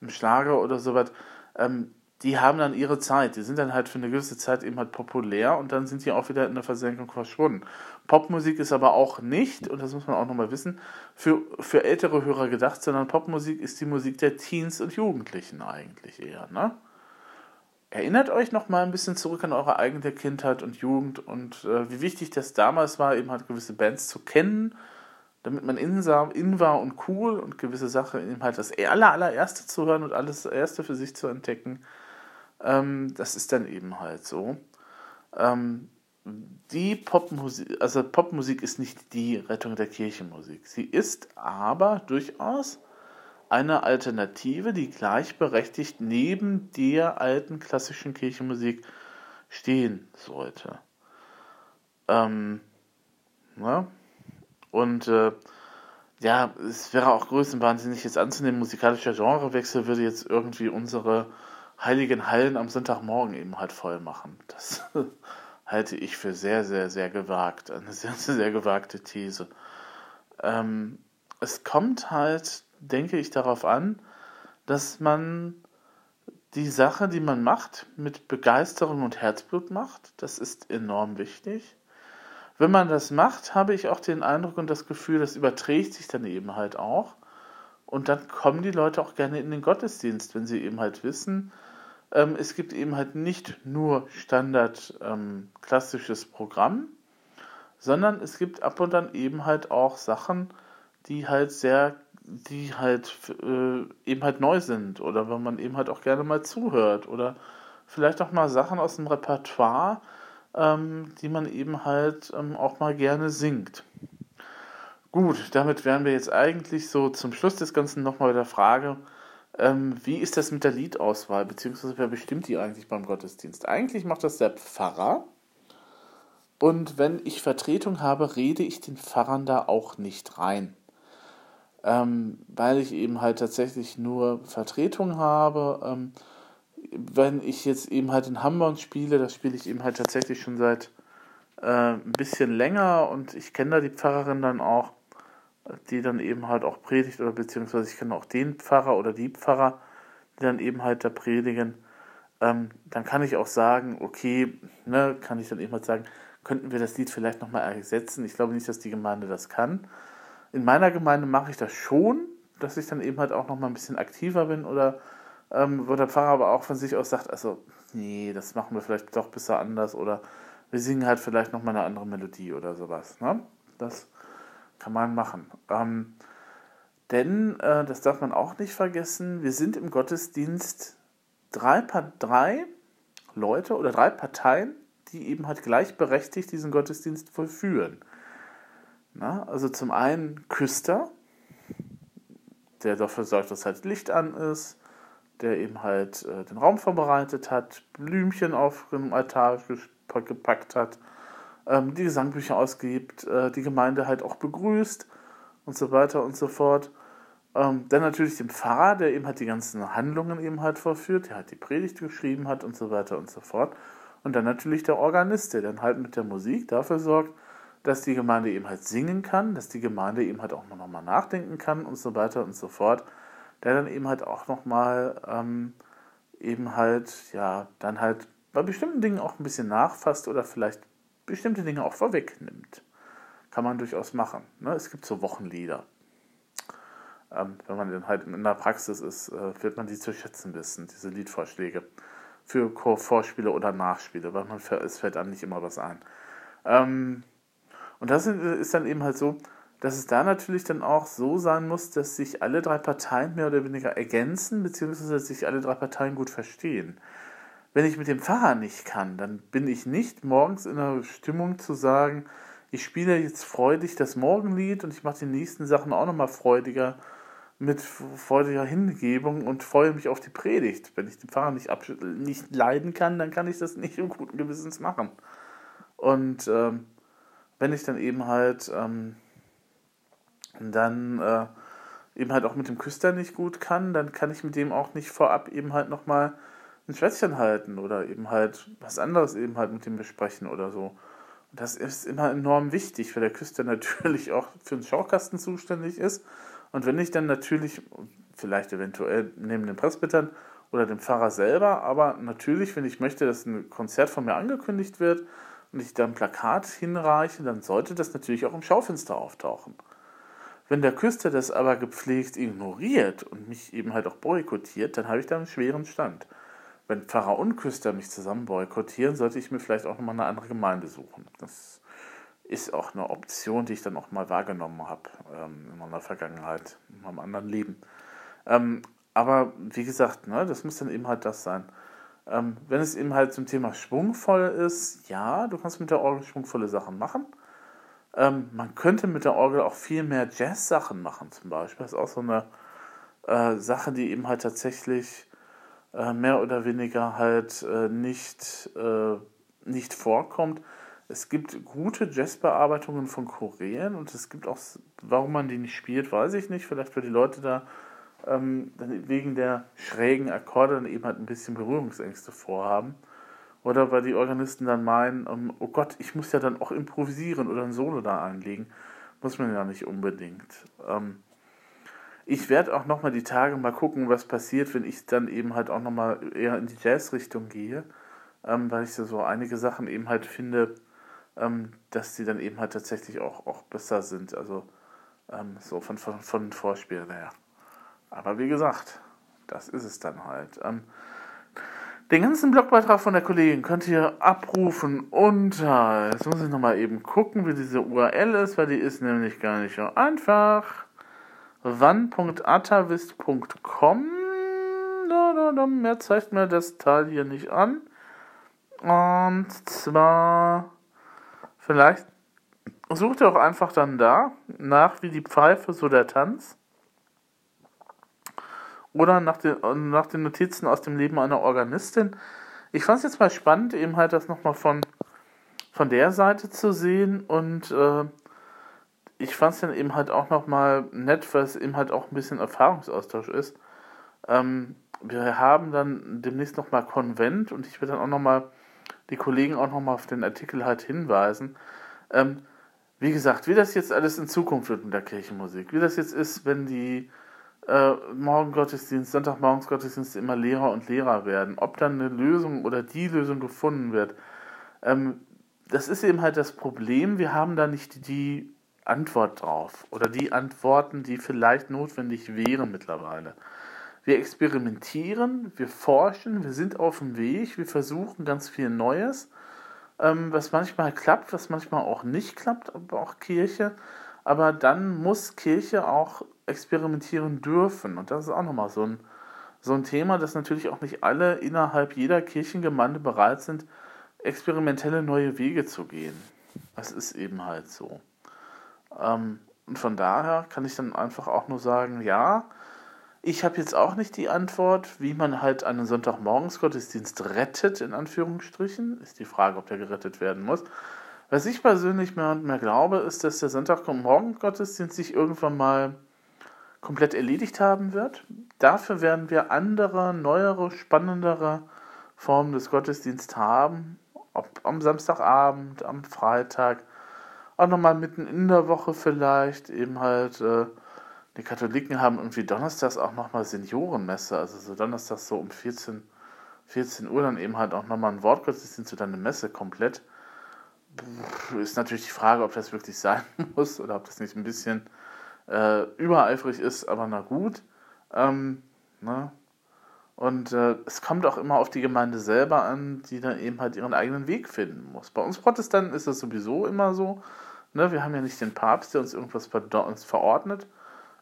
im Schlager oder sowas, ähm, die haben dann ihre Zeit. Die sind dann halt für eine gewisse Zeit eben halt populär und dann sind die auch wieder in der Versenkung verschwunden. Popmusik ist aber auch nicht, und das muss man auch nochmal wissen, für, für ältere Hörer gedacht, sondern Popmusik ist die Musik der Teens und Jugendlichen eigentlich eher. Ne? Erinnert euch nochmal ein bisschen zurück an eure eigene Kindheit und Jugend und äh, wie wichtig das damals war, eben halt gewisse Bands zu kennen, damit man in, in war und cool und gewisse Sachen eben halt das aller, allererste zu hören und alles erste für sich zu entdecken. Ähm, das ist dann eben halt so. Ähm, die Popmusik, also Popmusik ist nicht die Rettung der Kirchenmusik. Sie ist aber durchaus eine Alternative, die gleichberechtigt neben der alten klassischen Kirchenmusik stehen sollte. Ähm, ja. Und äh, ja, es wäre auch größenwahnsinnig jetzt anzunehmen, musikalischer Genrewechsel würde jetzt irgendwie unsere heiligen Hallen am Sonntagmorgen eben halt voll machen. Das halte ich für sehr, sehr, sehr gewagt. Eine sehr, sehr, gewagte These. Ähm, es kommt halt, denke ich, darauf an, dass man die Sache, die man macht, mit Begeisterung und Herzblut macht. Das ist enorm wichtig. Wenn man das macht, habe ich auch den Eindruck und das Gefühl, das überträgt sich dann eben halt auch. Und dann kommen die Leute auch gerne in den Gottesdienst, wenn sie eben halt wissen, ähm, es gibt eben halt nicht nur Standard ähm, klassisches Programm, sondern es gibt ab und an eben halt auch Sachen, die halt sehr, die halt äh, eben halt neu sind oder wenn man eben halt auch gerne mal zuhört oder vielleicht auch mal Sachen aus dem Repertoire, ähm, die man eben halt ähm, auch mal gerne singt. Gut, damit wären wir jetzt eigentlich so zum Schluss des Ganzen nochmal bei der Frage, ähm, wie ist das mit der Liedauswahl, beziehungsweise wer bestimmt die eigentlich beim Gottesdienst? Eigentlich macht das der Pfarrer. Und wenn ich Vertretung habe, rede ich den Pfarrern da auch nicht rein. Ähm, weil ich eben halt tatsächlich nur Vertretung habe. Ähm, wenn ich jetzt eben halt in Hamburg spiele, das spiele ich eben halt tatsächlich schon seit äh, ein bisschen länger und ich kenne da die Pfarrerin dann auch die dann eben halt auch predigt oder beziehungsweise ich kenne auch den Pfarrer oder die Pfarrer, die dann eben halt da predigen, ähm, dann kann ich auch sagen, okay, ne, kann ich dann eben halt sagen, könnten wir das Lied vielleicht nochmal ersetzen. Ich glaube nicht, dass die Gemeinde das kann. in meiner Gemeinde mache ich das schon, dass ich dann eben halt auch nochmal ein bisschen aktiver bin oder ähm, wo der Pfarrer aber auch von sich aus sagt, also nee, das machen wir vielleicht doch besser anders oder wir singen halt vielleicht nochmal eine andere Melodie oder sowas. Ne? Das kann man machen. Ähm, denn, äh, das darf man auch nicht vergessen, wir sind im Gottesdienst drei, drei Leute oder drei Parteien, die eben halt gleichberechtigt diesen Gottesdienst vollführen. Na, also zum einen Küster, der dafür sorgt, dass halt Licht an ist, der eben halt äh, den Raum vorbereitet hat, Blümchen auf dem Altar gepackt hat, ähm, die Gesangbücher ausgibt, äh, die Gemeinde halt auch begrüßt und so weiter und so fort. Ähm, dann natürlich dem Pfarrer, der eben halt die ganzen Handlungen eben halt vorführt, der halt die Predigt geschrieben hat und so weiter und so fort. Und dann natürlich der Organist, der dann halt mit der Musik dafür sorgt, dass die Gemeinde eben halt singen kann, dass die Gemeinde eben halt auch nochmal nachdenken kann und so weiter und so fort. Der dann eben halt auch nochmal ähm, eben halt, ja, dann halt bei bestimmten Dingen auch ein bisschen nachfasst oder vielleicht bestimmte Dinge auch vorwegnimmt. Kann man durchaus machen. Ne? Es gibt so Wochenlieder. Ähm, wenn man dann halt in der Praxis ist, äh, wird man die zu schätzen wissen, diese Liedvorschläge. Für Vorspiele oder Nachspiele, weil man, es fällt dann nicht immer was ein. Ähm, und das ist dann eben halt so, dass es da natürlich dann auch so sein muss, dass sich alle drei Parteien mehr oder weniger ergänzen, beziehungsweise dass sich alle drei Parteien gut verstehen. Wenn ich mit dem Pfarrer nicht kann, dann bin ich nicht morgens in der Stimmung zu sagen, ich spiele jetzt freudig das Morgenlied und ich mache die nächsten Sachen auch nochmal freudiger mit freudiger Hingebung und freue mich auf die Predigt. Wenn ich den Pfarrer nicht, nicht leiden kann, dann kann ich das nicht im guten Gewissens machen. Und ähm, wenn ich dann eben halt ähm, dann äh, eben halt auch mit dem Küster nicht gut kann, dann kann ich mit dem auch nicht vorab eben halt nochmal ein Schwätzchen halten oder eben halt was anderes eben halt mit dem besprechen oder so. Und das ist immer enorm wichtig, weil der Küster natürlich auch für den Schaukasten zuständig ist. Und wenn ich dann natürlich, vielleicht eventuell neben den Presbytern oder dem Pfarrer selber, aber natürlich, wenn ich möchte, dass ein Konzert von mir angekündigt wird, und ich da ein Plakat hinreiche, dann sollte das natürlich auch im Schaufenster auftauchen. Wenn der Küster das aber gepflegt ignoriert und mich eben halt auch boykottiert, dann habe ich da einen schweren Stand. Wenn Pfarrer und Küster mich zusammen boykottieren, sollte ich mir vielleicht auch nochmal eine andere Gemeinde suchen. Das ist auch eine Option, die ich dann auch mal wahrgenommen habe ähm, in meiner Vergangenheit, in meinem anderen Leben. Ähm, aber wie gesagt, ne, das muss dann eben halt das sein. Ähm, wenn es eben halt zum Thema schwungvoll ist, ja, du kannst mit der Orgel schwungvolle Sachen machen. Ähm, man könnte mit der Orgel auch viel mehr Jazz-Sachen machen, zum Beispiel. Das ist auch so eine äh, Sache, die eben halt tatsächlich äh, mehr oder weniger halt äh, nicht, äh, nicht vorkommt. Es gibt gute Jazzbearbeitungen von Korean und es gibt auch, warum man die nicht spielt, weiß ich nicht. Vielleicht für die Leute da ähm, wegen der schrägen Akkorde dann eben halt ein bisschen Berührungsängste vorhaben. Oder weil die Organisten dann meinen, ähm, oh Gott, ich muss ja dann auch improvisieren oder ein Solo da einlegen. Muss man ja nicht unbedingt. Ähm, ich werde auch nochmal die Tage mal gucken, was passiert, wenn ich dann eben halt auch nochmal eher in die Jazz-Richtung gehe. Ähm, weil ich so einige Sachen eben halt finde, ähm, dass die dann eben halt tatsächlich auch, auch besser sind. Also ähm, so von, von, von Vorspiel her. Aber wie gesagt, das ist es dann halt. Ähm, den ganzen Blogbeitrag von der Kollegin könnt ihr abrufen unter, jetzt muss ich nochmal eben gucken, wie diese URL ist, weil die ist nämlich gar nicht so einfach. wann.atavist.com Mehr zeigt mir das Teil hier nicht an. Und zwar, vielleicht sucht ihr auch einfach dann da nach wie die Pfeife, so der Tanz. Oder nach den, nach den Notizen aus dem Leben einer Organistin. Ich fand es jetzt mal spannend, eben halt das nochmal von, von der Seite zu sehen und äh, ich fand es dann eben halt auch nochmal nett, weil es eben halt auch ein bisschen Erfahrungsaustausch ist. Ähm, wir haben dann demnächst nochmal Konvent und ich werde dann auch nochmal die Kollegen auch nochmal auf den Artikel halt hinweisen. Ähm, wie gesagt, wie das jetzt alles in Zukunft wird mit der Kirchenmusik, wie das jetzt ist, wenn die äh, Morgengottesdienst, Sonntagmorgensgottesdienst immer Lehrer und Lehrer werden. Ob dann eine Lösung oder die Lösung gefunden wird, ähm, das ist eben halt das Problem. Wir haben da nicht die Antwort drauf oder die Antworten, die vielleicht notwendig wären mittlerweile. Wir experimentieren, wir forschen, wir sind auf dem Weg, wir versuchen ganz viel Neues, ähm, was manchmal klappt, was manchmal auch nicht klappt, aber auch Kirche. Aber dann muss Kirche auch experimentieren dürfen. Und das ist auch nochmal so ein, so ein Thema, dass natürlich auch nicht alle innerhalb jeder Kirchengemeinde bereit sind, experimentelle neue Wege zu gehen. Das ist eben halt so. Ähm, und von daher kann ich dann einfach auch nur sagen, ja, ich habe jetzt auch nicht die Antwort, wie man halt einen Sonntagmorgens Gottesdienst rettet, in Anführungsstrichen. Ist die Frage, ob der gerettet werden muss. Was ich persönlich mehr und mehr glaube, ist, dass der Sonntagmorgen Gottesdienst sich irgendwann mal komplett erledigt haben wird. Dafür werden wir andere, neuere, spannendere Formen des Gottesdienstes haben. Ob am Samstagabend, am Freitag, auch nochmal mitten in der Woche vielleicht, eben halt. Äh, die Katholiken haben irgendwie donnerstags auch nochmal Seniorenmesse, also so donnerstags so um 14, 14 Uhr dann eben halt auch nochmal ein Wortgottesdienst oder eine Messe komplett. Ist natürlich die Frage, ob das wirklich sein muss oder ob das nicht ein bisschen äh, übereifrig ist, aber na gut. Ähm, ne? Und äh, es kommt auch immer auf die Gemeinde selber an, die dann eben halt ihren eigenen Weg finden muss. Bei uns Protestanten ist das sowieso immer so. Ne? Wir haben ja nicht den Papst, der uns irgendwas verordnet,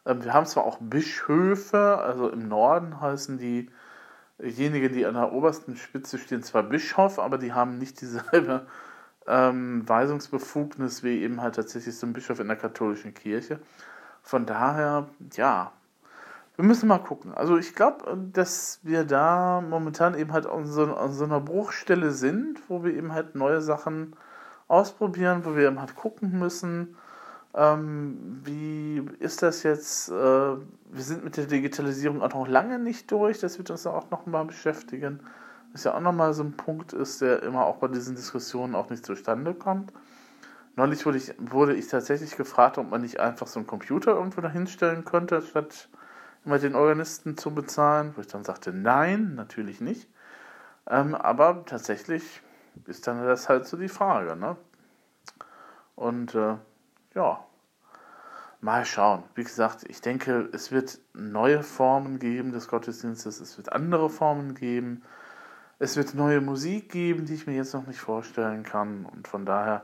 ähm, wir haben zwar auch Bischöfe, also im Norden heißen die, diejenigen, die an der obersten Spitze stehen, zwar Bischof, aber die haben nicht dieselbe ähm, Weisungsbefugnis wie eben halt tatsächlich so ein Bischof in der katholischen Kirche. Von daher, ja, wir müssen mal gucken. Also ich glaube, dass wir da momentan eben halt an so, an so, einer Bruchstelle sind, wo wir eben halt neue Sachen ausprobieren, wo wir eben halt gucken müssen, ähm, wie ist das jetzt? Äh, wir sind mit der Digitalisierung auch noch lange nicht durch. Das wird uns auch noch mal beschäftigen. Das ja auch nochmal so ein Punkt ist, der immer auch bei diesen Diskussionen auch nicht zustande kommt. Neulich wurde ich, wurde ich tatsächlich gefragt, ob man nicht einfach so einen Computer irgendwo dahinstellen könnte, statt immer den Organisten zu bezahlen. Wo ich dann sagte, nein, natürlich nicht. Ähm, aber tatsächlich ist dann das halt so die Frage. Ne? Und äh, ja, mal schauen. Wie gesagt, ich denke, es wird neue Formen geben des Gottesdienstes, es wird andere Formen geben, es wird neue Musik geben, die ich mir jetzt noch nicht vorstellen kann. Und von daher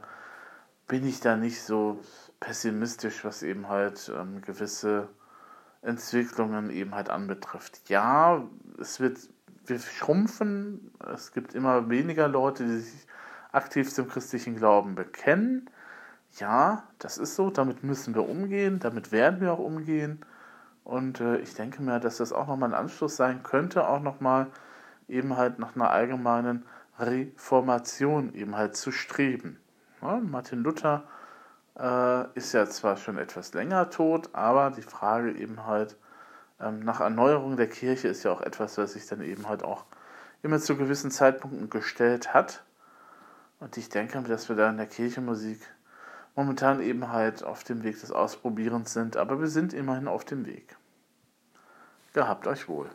bin ich da nicht so pessimistisch, was eben halt ähm, gewisse Entwicklungen eben halt anbetrifft. Ja, es wird, wir schrumpfen, es gibt immer weniger Leute, die sich aktiv zum christlichen Glauben bekennen ja, das ist so, damit müssen wir umgehen, damit werden wir auch umgehen. Und äh, ich denke mir, dass das auch nochmal ein Anschluss sein könnte, auch nochmal eben halt nach einer allgemeinen Reformation eben halt zu streben. Ja, Martin Luther äh, ist ja zwar schon etwas länger tot, aber die Frage eben halt nach Erneuerung der Kirche ist ja auch etwas, was sich dann eben halt auch immer zu gewissen Zeitpunkten gestellt hat. Und ich denke, dass wir da in der Kirchenmusik momentan eben halt auf dem Weg des Ausprobierens sind, aber wir sind immerhin auf dem Weg. Gehabt euch wohl.